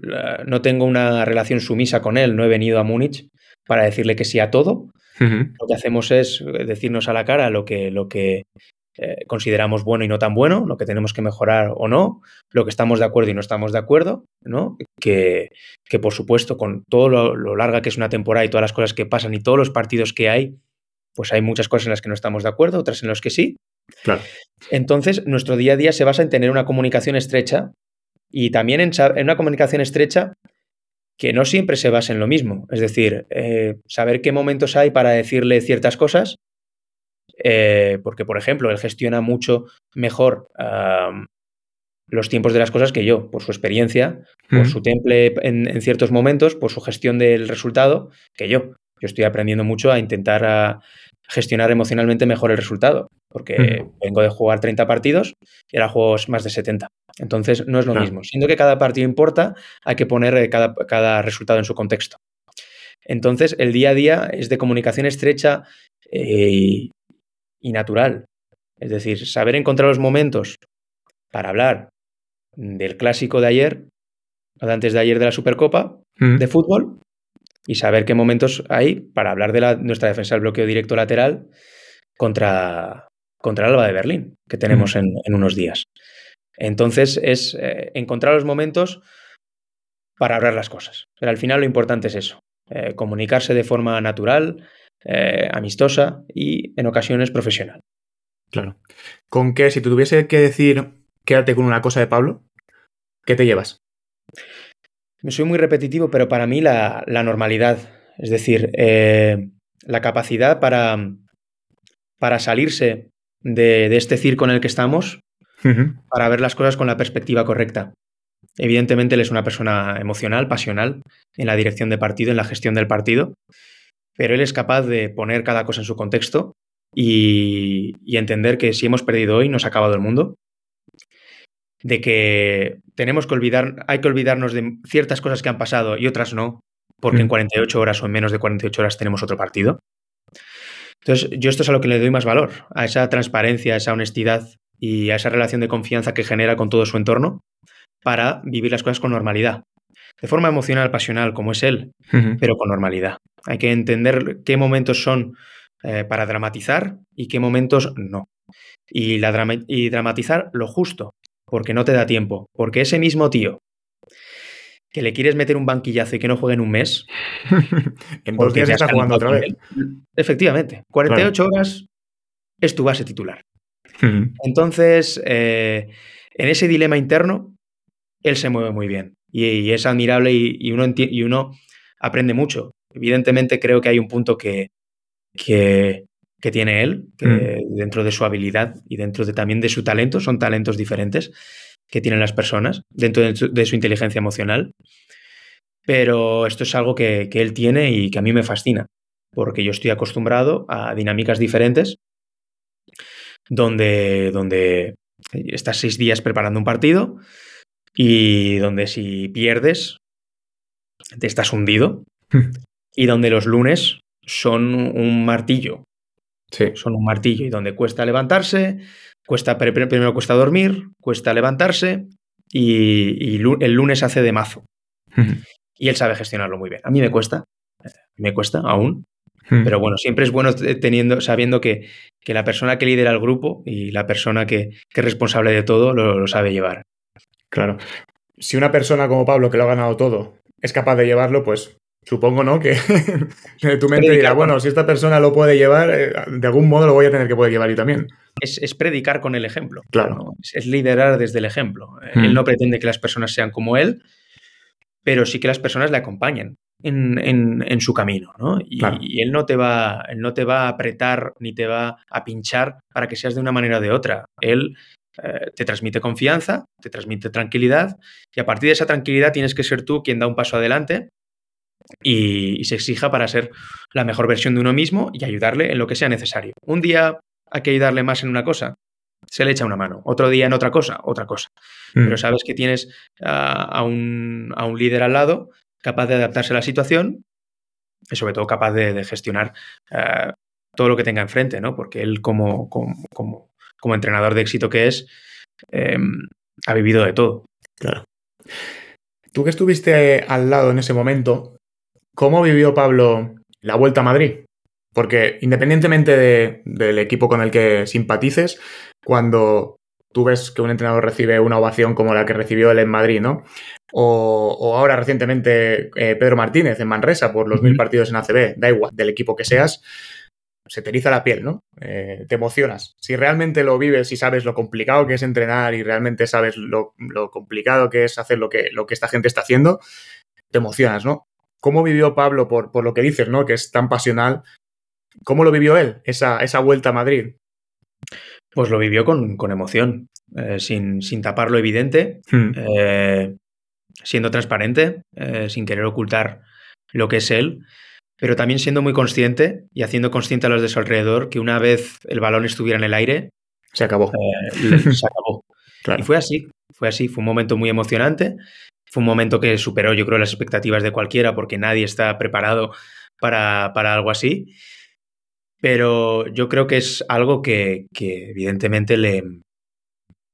no tengo una relación sumisa con él, no he venido a Múnich para decirle que sí a todo. Uh -huh. Lo que hacemos es decirnos a la cara lo que, lo que eh, consideramos bueno y no tan bueno, lo que tenemos que mejorar o no, lo que estamos de acuerdo y no estamos de acuerdo, ¿no? Que, que por supuesto, con todo lo, lo, larga que es una temporada y todas las cosas que pasan y todos los partidos que hay, pues hay muchas cosas en las que no estamos de acuerdo, otras en las que sí. Claro. Entonces, nuestro día a día se basa en tener una comunicación estrecha y también en, en una comunicación estrecha que no siempre se basa en lo mismo. Es decir, eh, saber qué momentos hay para decirle ciertas cosas, eh, porque, por ejemplo, él gestiona mucho mejor uh, los tiempos de las cosas que yo, por su experiencia, mm. por su temple en, en, ciertos momentos, por su gestión del resultado, que yo. Yo estoy aprendiendo mucho a intentar a gestionar emocionalmente mejor el resultado, porque mm. vengo de jugar 30 partidos y ahora juego más de 70. Entonces no es lo claro. mismo. Siendo que cada partido importa, hay que poner eh, cada, cada, resultado en su contexto. Entonces el día a día es de comunicación estrecha eh, y natural. Es decir, saber encontrar los momentos para hablar del clásico de ayer, o de antes de ayer de la Supercopa mm. de fútbol, y saber qué momentos hay para hablar de la, nuestra defensa del bloqueo directo lateral contra, contra el Alba de Berlín, que tenemos mm. en, en, unos días. Entonces es eh, encontrar los momentos para hablar las cosas. Pero al final lo importante es eso, eh, comunicarse de forma natural, eh, amistosa y en ocasiones profesional. Claro. ¿Con qué, si te tuviese que decir quédate con una cosa de Pablo, ¿qué te llevas? Me soy muy repetitivo, pero para mí la, normalidad, es decir, la capacidad para, para salirse de, este circo en el que estamos, para ver las cosas con la perspectiva correcta. Evidentemente él es una persona emocional, pasional, en la dirección de partido, en la gestión del partido, pero él es capaz de poner cada cosa en su contexto y, entender que si hemos perdido hoy, nos ha acabado el mundo. De que tenemos que olvidar, hay que olvidarnos de ciertas cosas que han pasado y otras no, porque en 48 mm. horas o en menos de 48 horas tenemos otro partido. Entonces, yo esto es a lo que le doy más valor, a esa transparencia, a esa honestidad y a esa relación de confianza que genera con todo su entorno para vivir las cosas con normalidad. De forma emocional, pasional, como es él, pero con normalidad. Hay que entender qué momentos son eh, para dramatizar y qué momentos no. Y, la y dramatizar lo justo, porque no te da tiempo. Porque ese mismo tío que le quieres meter un banquillazo y que no juegue en un mes. en dos días está jugando otra vez. Efectivamente, 48 horas es tu base titular. Entonces, eh, en ese dilema interno, él se mueve muy bien y, es admirable y, uno y, uno aprende mucho. Evidentemente, creo que hay un punto que, que, tiene él, que mm. dentro de su habilidad y dentro de, también de su talento, son talentos diferentes que tienen las personas, dentro de su, inteligencia emocional. Pero esto es algo que, él tiene y que a mí me fascina, porque yo estoy acostumbrado a dinámicas diferentes, donde, donde estás seis días preparando un partido y donde si pierdes, te estás hundido, y donde los lunes son un martillo. Sí. Son un martillo y donde cuesta levantarse, cuesta primero cuesta dormir, cuesta levantarse y, el lunes hace de mazo. y él sabe gestionarlo muy bien. A mí me cuesta, me cuesta aún, pero bueno, siempre es bueno teniendo, sabiendo que, la persona que lidera el grupo y la persona que, es responsable de todo lo, sabe llevar. Claro. Si una persona como Pablo, que lo ha ganado todo, es capaz de llevarlo, pues supongo, ¿no? Que tu mente dirá, bueno, si esta persona lo puede llevar, eh, de algún modo lo voy a tener que poder llevar yo también. Es, predicar con el ejemplo. Claro. Es, liderar desde el ejemplo. Él hmm. no pretende que las personas sean como él, pero sí que las personas le acompañen en, su camino, ¿no? Y, él, no te va, él no te va a apretar ni te va a pinchar para que seas de una manera o de otra. Él eh, te transmite confianza, te transmite tranquilidad y a partir de esa tranquilidad tienes que ser tú quien da un paso adelante y, se exija para ser la mejor versión de uno mismo y ayudarle en lo que sea necesario. Un día hay que ayudarle más en una cosa, se le echa una mano. Otro día en otra cosa, otra cosa. Mm. Pero sabes que tienes a, un, líder al lado capaz de adaptarse a la situación y sobre todo capaz de, gestionar eh, todo lo que tenga enfrente, ¿no? Porque él como, como, entrenador de éxito que es, em, ha vivido de todo. Claro. Tú que estuviste al lado en ese momento, ¿Cómo vivió Pablo la Vuelta a Madrid? Porque independientemente del equipo con el que simpatices, cuando tú ves que un entrenador recibe una ovación como la que recibió él en Madrid, ¿no? O, ahora recientemente eh, Pedro Martínez en Manresa por los mil partidos en ACB, da igual, del equipo que seas, se te eriza la piel, ¿no? Eh, te emocionas. Si realmente lo vives y sabes lo complicado que es entrenar y realmente sabes lo, complicado que es hacer lo que, lo que esta gente está haciendo, te emocionas, ¿no? ¿Cómo vivió Pablo, por, por, lo que dices, ¿no? Que es tan pasional. ¿Cómo lo vivió él, esa, esa vuelta a Madrid? Pues lo vivió con, emoción, eh, sin, sin, tapar lo evidente, hmm. eh, siendo transparente, eh, sin querer ocultar lo que es él, pero también siendo muy consciente y haciendo consciente a los de su alrededor que una vez el balón estuviera en el aire, se acabó. se acabó. Y fue así, fue así, fue un momento muy emocionante fue un momento que superó, yo creo, las expectativas de cualquiera, porque nadie está preparado para, algo así. Pero yo creo que es algo que, evidentemente le,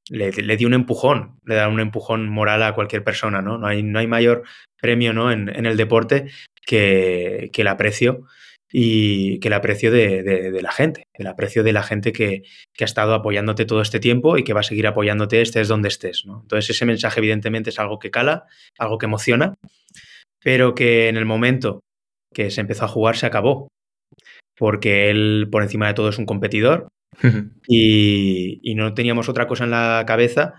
le, dio un empujón, le da un empujón moral a cualquier persona, ¿no? No hay, no hay mayor premio ¿no? en, en el deporte que, que el aprecio y que el aprecio de, la gente, el aprecio de la gente que, ha estado apoyándote todo este tiempo y que va a seguir apoyándote estés donde estés. ¿no? Entonces ese mensaje evidentemente es algo que cala, algo que emociona, pero que en el momento que se empezó a jugar se acabó, porque él por encima de todo es un competidor y, no teníamos otra cosa en la cabeza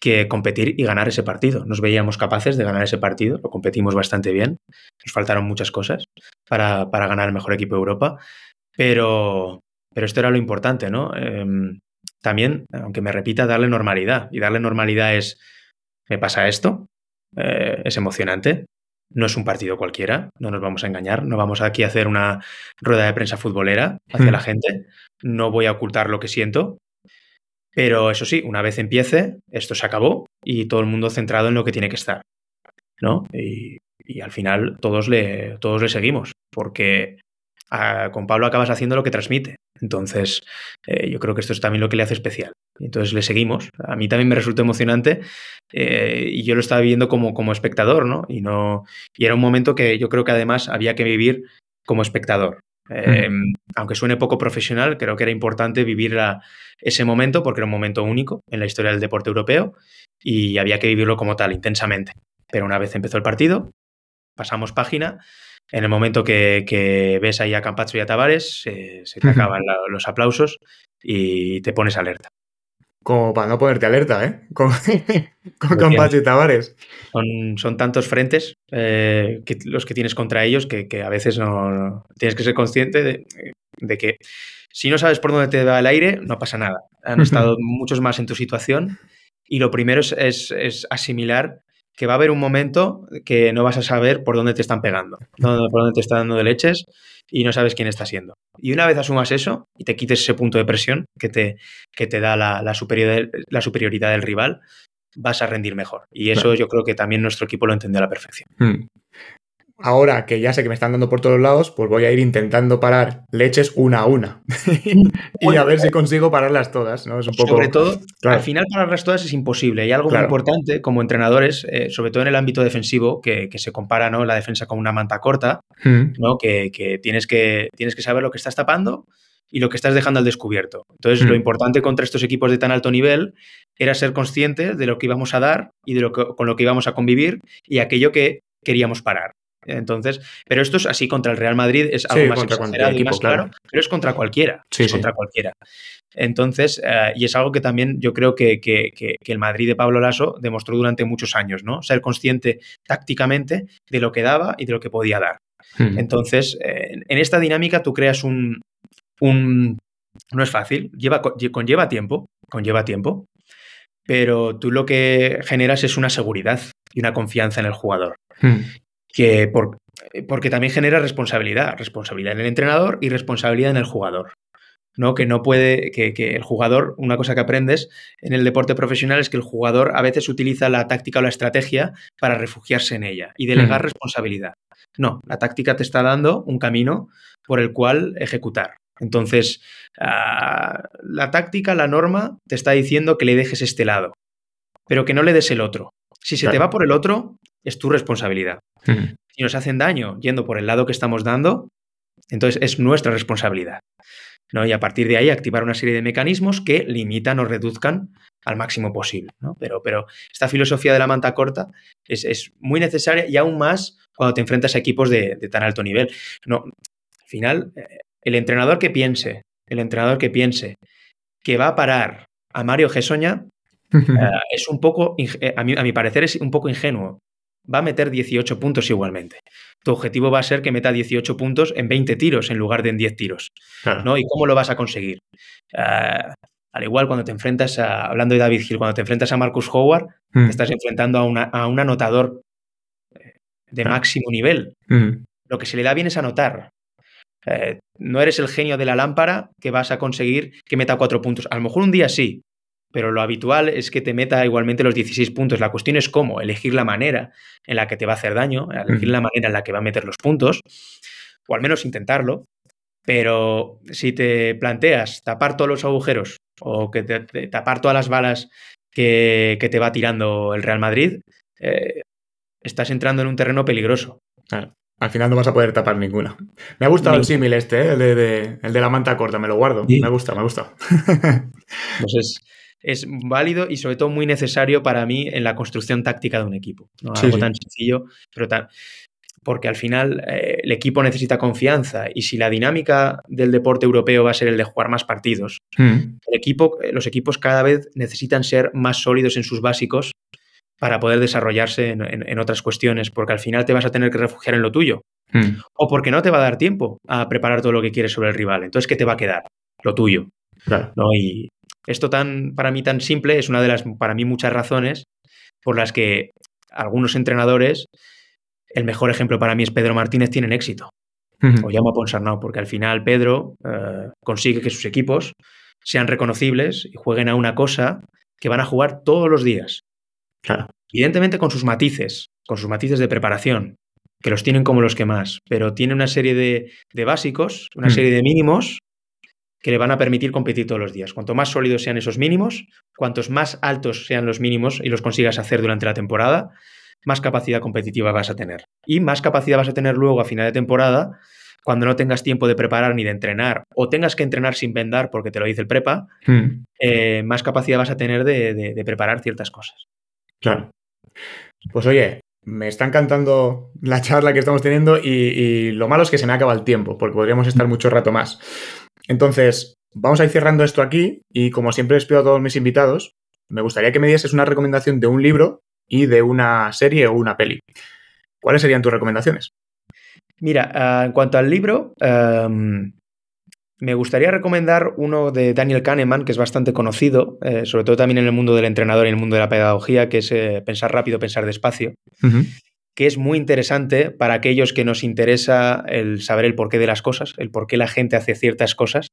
que competir y ganar ese partido. Nos veíamos capaces de ganar ese partido, lo competimos bastante bien, nos faltaron muchas cosas para, para ganar el mejor equipo de Europa, pero, pero esto era lo importante, ¿no? Em, también, aunque me repita, darle normalidad. Y darle normalidad es, me pasa esto, eh, es emocionante, no es un partido cualquiera, no nos vamos a engañar, no vamos aquí a hacer una rueda de prensa futbolera hacia hmm. la gente, no voy a ocultar lo que siento, pero eso sí, una vez empiece, esto se acabó y todo el mundo centrado en lo que tiene que estar, ¿no? Y, al final todos le, todos le seguimos, porque con Pablo acabas haciendo lo que transmite. Entonces, eh, yo creo que esto es también lo que le hace especial. Entonces le seguimos. A mí también me resultó emocionante eh, y yo lo estaba viviendo como, como espectador, ¿no? Y, ¿no? y era un momento que yo creo que además había que vivir como espectador. Eh, aunque suene poco profesional, creo que era importante vivir ese momento porque era un momento único en la historia del deporte europeo y había que vivirlo como tal, intensamente. Pero una vez empezó el partido, pasamos página en el momento que, ves ahí a Campazzo y a Tavares, se te acaban los aplausos y te pones alerta. Como para no ponerte alerta, ¿eh? Con, Campazzo y Tavares. Son, tantos frentes eh, los que tienes contra ellos que, a veces no, tienes que ser consciente de, que si no sabes por dónde te va el aire, no pasa nada. Han estado muchos más en tu situación y lo primero es asimilar que va a haber un momento que no vas a saber por dónde te están pegando, por dónde te está dando de leches y no sabes quién está siendo. Y una vez asumas eso y te quites ese punto de presión que te, que te da la, la, superioridad, la superioridad del rival, vas a rendir mejor. Y eso yo creo que también nuestro equipo lo entendió a la perfección. Hmm ahora que ya sé que me están dando por todos lados, pues voy a ir intentando parar leches una a una. y a ver si consigo pararlas todas, ¿no? Es un poco... Sobre todo, al final pararlas todas es imposible. Y algo muy importante como entrenadores, eh, sobre todo en el ámbito defensivo, que, se compara ¿no? la defensa con una manta corta, hmm. ¿no? Que, tienes que tienes que saber lo que estás tapando y lo que estás dejando al descubierto. Entonces, lo hmm. importante contra estos equipos de tan alto nivel era ser consciente de lo que íbamos a dar y de lo que, con lo que íbamos a convivir y aquello que queríamos parar. Entonces, pero esto es así contra el Real Madrid, es algo más exagerado y más claro, pero es contra cualquiera. es contra cualquiera. Entonces, eh, y es algo que también yo creo que, el Madrid de Pablo Lasso demostró durante muchos años, ¿no? Ser consciente tácticamente de lo que daba y de lo que podía dar. Hmm. Entonces, eh, en esta dinámica tú creas un, un. No es fácil, lleva, conlleva tiempo, conlleva tiempo, pero tú lo que generas es una seguridad y una confianza en el jugador. Hmm que por, porque también genera responsabilidad, responsabilidad en el entrenador y responsabilidad en el jugador. ¿no? Que no puede, que, el jugador, una cosa que aprendes en el deporte profesional es que el jugador a veces utiliza la táctica o la estrategia para refugiarse en ella y delegar mm. responsabilidad. No, la táctica te está dando un camino por el cual ejecutar. Entonces, ah, la táctica, la norma, te está diciendo que le dejes este lado, pero que no le des el otro. Si se te va por el otro, es tu responsabilidad. Si nos hacen daño yendo por el lado que estamos dando, entonces es nuestra responsabilidad. ¿no? Y a partir de ahí activar una serie de mecanismos que limitan o reduzcan al máximo posible. ¿no? Pero, pero esta filosofía de la manta corta es, muy necesaria y aún más cuando te enfrentas a equipos de, tan alto nivel. No, al final, eh, el entrenador que piense, el entrenador que piense que va a parar a Mario Gesoña eh, es un poco, eh, a mi, a mi parecer, es un poco ingenuo va a meter 18 puntos igualmente. Tu objetivo va a ser que meta 18 puntos en 20 tiros en lugar de en 10 tiros. ¿no? ¿Y cómo lo vas a conseguir? Ah, al igual cuando te enfrentas a, hablando de David Hill, cuando te enfrentas a Marcus Howard, te hmm. estás enfrentando a, un anotador eh, de máximo nivel. Hmm. Lo que se le da bien es anotar. Eh, no eres el genio de la lámpara que vas a conseguir que meta cuatro puntos. A lo mejor un día sí, pero lo habitual es que te meta igualmente los 16 puntos. La cuestión es cómo, elegir la manera en la que te va a hacer daño, elegir la manera en la que va a meter los puntos, o al menos intentarlo. Pero si te planteas tapar todos los agujeros o que te, tapar todas las balas que, te va tirando el Real Madrid, eh, estás entrando en un terreno peligroso. Al final no vas a poder tapar ninguna. Me ha gustado el símil este, ¿eh? el, de, el, de, la manta corta, me lo guardo. Me gusta, me gusta. Pues es, es válido y sobre todo muy necesario para mí en la construcción táctica de un equipo. Algo tan sencillo, pero tan... porque al final eh, el equipo necesita confianza y si la dinámica del deporte europeo va a ser el de jugar más partidos, mm. el equipo, eh, los equipos cada vez necesitan ser más sólidos en sus básicos para poder desarrollarse en, otras cuestiones, porque al final te vas a tener que refugiar en lo tuyo. Mm. O porque no te va a dar tiempo a preparar todo lo que quieres sobre el rival. Entonces, ¿qué te va a quedar? Lo tuyo. ¿no? Y esto tan, para mí tan simple es una de las, para mí, muchas razones por las que algunos entrenadores el mejor ejemplo para mí es Pedro Martínez, tienen éxito. O llamo a Ponsarnau, porque al final Pedro eh, consigue que sus equipos sean reconocibles y jueguen a una cosa que van a jugar todos los días. Claro. Evidentemente con sus matices, con sus matices de preparación, que los tienen como los que más, pero tiene una serie de, básicos, una serie de mínimos que le van a permitir competir todos los días. Cuanto más sólidos sean esos mínimos, cuantos más altos sean los mínimos y los consigas hacer durante la temporada, más capacidad competitiva vas a tener. Y más capacidad vas a tener luego a final de temporada, cuando no tengas tiempo de preparar ni de entrenar, o tengas que entrenar sin vendar porque te lo dice el prepa, hmm. eh, más capacidad vas a tener de, preparar ciertas cosas. Claro. Pues oye, me está encantando la charla que estamos teniendo y, y, lo malo es que se me acaba el tiempo, porque podríamos estar mucho rato más. Entonces, vamos a ir cerrando esto aquí y como siempre les pido a todos mis invitados, me gustaría que me dieses una recomendación de un libro y de una serie o una peli. ¿Cuáles serían tus recomendaciones? Mira, ah, en cuanto al libro, me gustaría recomendar uno de Daniel Kahneman, que es bastante conocido, eh, sobre todo también en el mundo del entrenador y en el mundo de la pedagogía, que es eh, Pensar rápido, pensar despacio, que es muy interesante para aquellos que nos interesa el saber el porqué de las cosas, el por qué la gente hace ciertas cosas,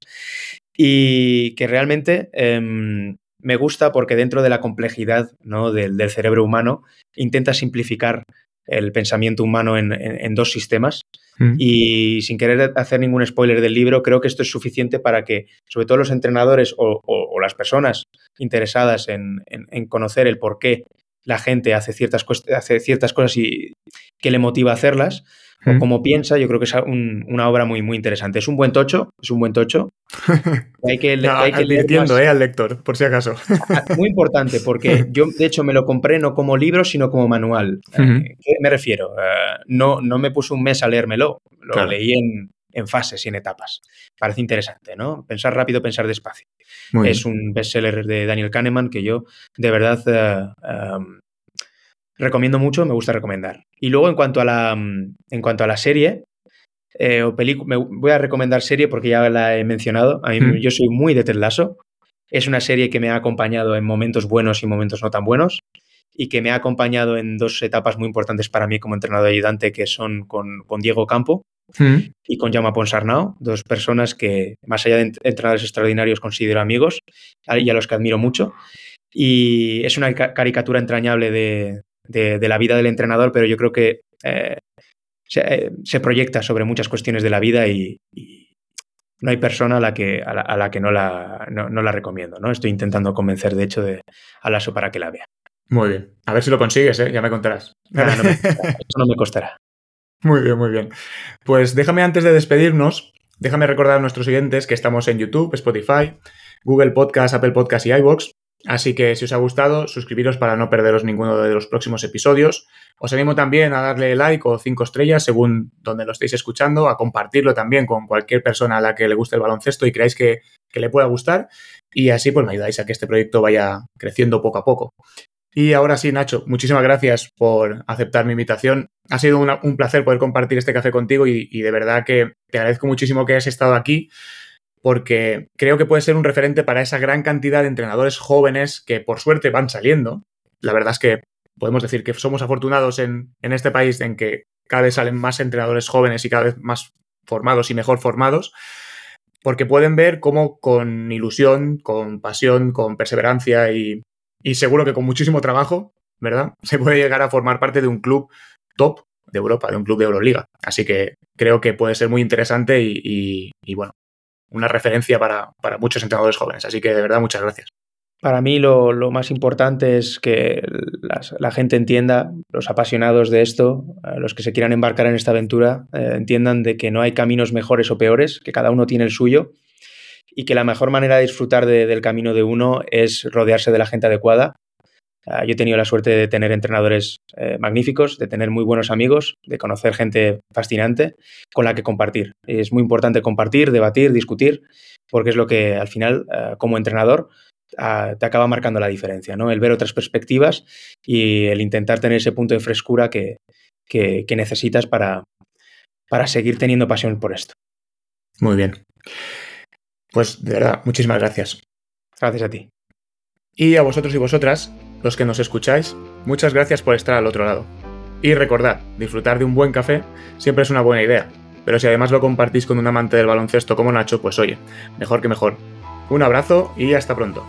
y que realmente em, me gusta porque dentro de la complejidad ¿no? del, cerebro humano intenta simplificar el pensamiento humano en, dos sistemas. Mm. Y sin querer hacer ningún spoiler del libro, creo que esto es suficiente para que, sobre todo los entrenadores o, las personas interesadas en, conocer el por qué la gente hace ciertas, hace ciertas cosas y qué le motiva a hacerlas, o como piensa, yo creo que es una obra muy, muy interesante. Es un buen tocho, es un buen tocho. hay que, hay que advirtiendo eh, al lector, por si acaso. Muy importante, porque yo, de hecho, me lo compré no como libro, sino como manual. Eh, ¿Qué me refiero? Eh, no, no me puse un mes a leérmelo, lo leí en, en, fases y en etapas. Parece interesante, ¿no? Pensar rápido, pensar despacio. es un bestseller de Daniel Kahneman que yo, de verdad, recomiendo mucho, me gusta recomendar. Y luego en cuanto a la, mm, en cuanto a la serie, eh, o película, me voy a recomendar serie porque ya la he mencionado. A mí, hmm. Yo soy muy de Ted Lasso. Es una serie que me ha acompañado en momentos buenos y momentos no tan buenos y que me ha acompañado en dos etapas muy importantes para mí como entrenador ayudante, que son con, Diego Campo hmm. y con Jaume Ponsarnau, dos personas que, más allá de entrenadores extraordinarios, considero amigos y a los que admiro mucho. Y es una caricatura entrañable de, de, la vida del entrenador, pero yo creo que eh, eh, se, proyecta sobre muchas cuestiones de la vida y, no hay persona a la que, a la, que no, la, no, la recomiendo. ¿no? Estoy intentando convencer, de hecho, de, a Lasso para que la vea. Muy bien. A ver si lo consigues, ¿eh? ya me contarás. Ah, eso no me costará. Muy bien, muy bien. Pues déjame antes de despedirnos, déjame recordar a nuestros siguientes que estamos en YouTube, Spotify, Google Podcast, Apple Podcast y iVoox. Así que si os ha gustado, suscribiros para no perderos ninguno de los próximos episodios. Os animo también a darle like o cinco estrellas según donde lo estéis escuchando, a compartirlo también con cualquier persona a la que le guste el baloncesto y creáis que, le pueda gustar. Y así pues me ayudáis a que este proyecto vaya creciendo poco a poco. Y ahora sí, Nacho, muchísimas gracias por aceptar mi invitación. Ha sido un placer poder compartir este café contigo y, de verdad que te agradezco muchísimo que hayas estado aquí porque creo que puede ser un referente para esa gran cantidad de entrenadores jóvenes que por suerte van saliendo. La verdad es que podemos decir que somos afortunados en, este país en que cada vez salen más entrenadores jóvenes y cada vez más formados y mejor formados, porque pueden ver cómo con ilusión, con pasión, con perseverancia y, seguro que con muchísimo trabajo, ¿verdad? Se puede llegar a formar parte de un club top de Europa, de un club de Euroliga. Así que creo que puede ser muy interesante y bueno, una referencia para, muchos entrenadores jóvenes. Así que de verdad, muchas gracias. Para mí lo, más importante es que la gente entienda, los apasionados de esto, eh, los que se quieran embarcar en esta aventura, eh, entiendan de que no hay caminos mejores o peores, que cada uno tiene el suyo y que la mejor manera de disfrutar del camino de uno es rodearse de la gente adecuada Ah, yo he tenido la suerte de tener entrenadores eh, magníficos, de tener muy buenos amigos, de conocer gente fascinante con la que compartir. Es muy importante compartir, debatir, discutir, porque es lo que al final, ah, como entrenador, ah, te acaba marcando la diferencia, ¿no? El ver otras perspectivas y el intentar tener ese punto de frescura que, que, necesitas para, para seguir teniendo pasión por esto. Muy bien. Pues de verdad, muchísimas gracias. Gracias a ti. Y a vosotros y vosotras, los que nos escucháis, muchas gracias por estar al otro lado. Y recordad, disfrutar de un buen café siempre es una buena idea, pero si además lo compartís con un amante del baloncesto como Nacho, pues oye, mejor que mejor. Un abrazo y hasta pronto.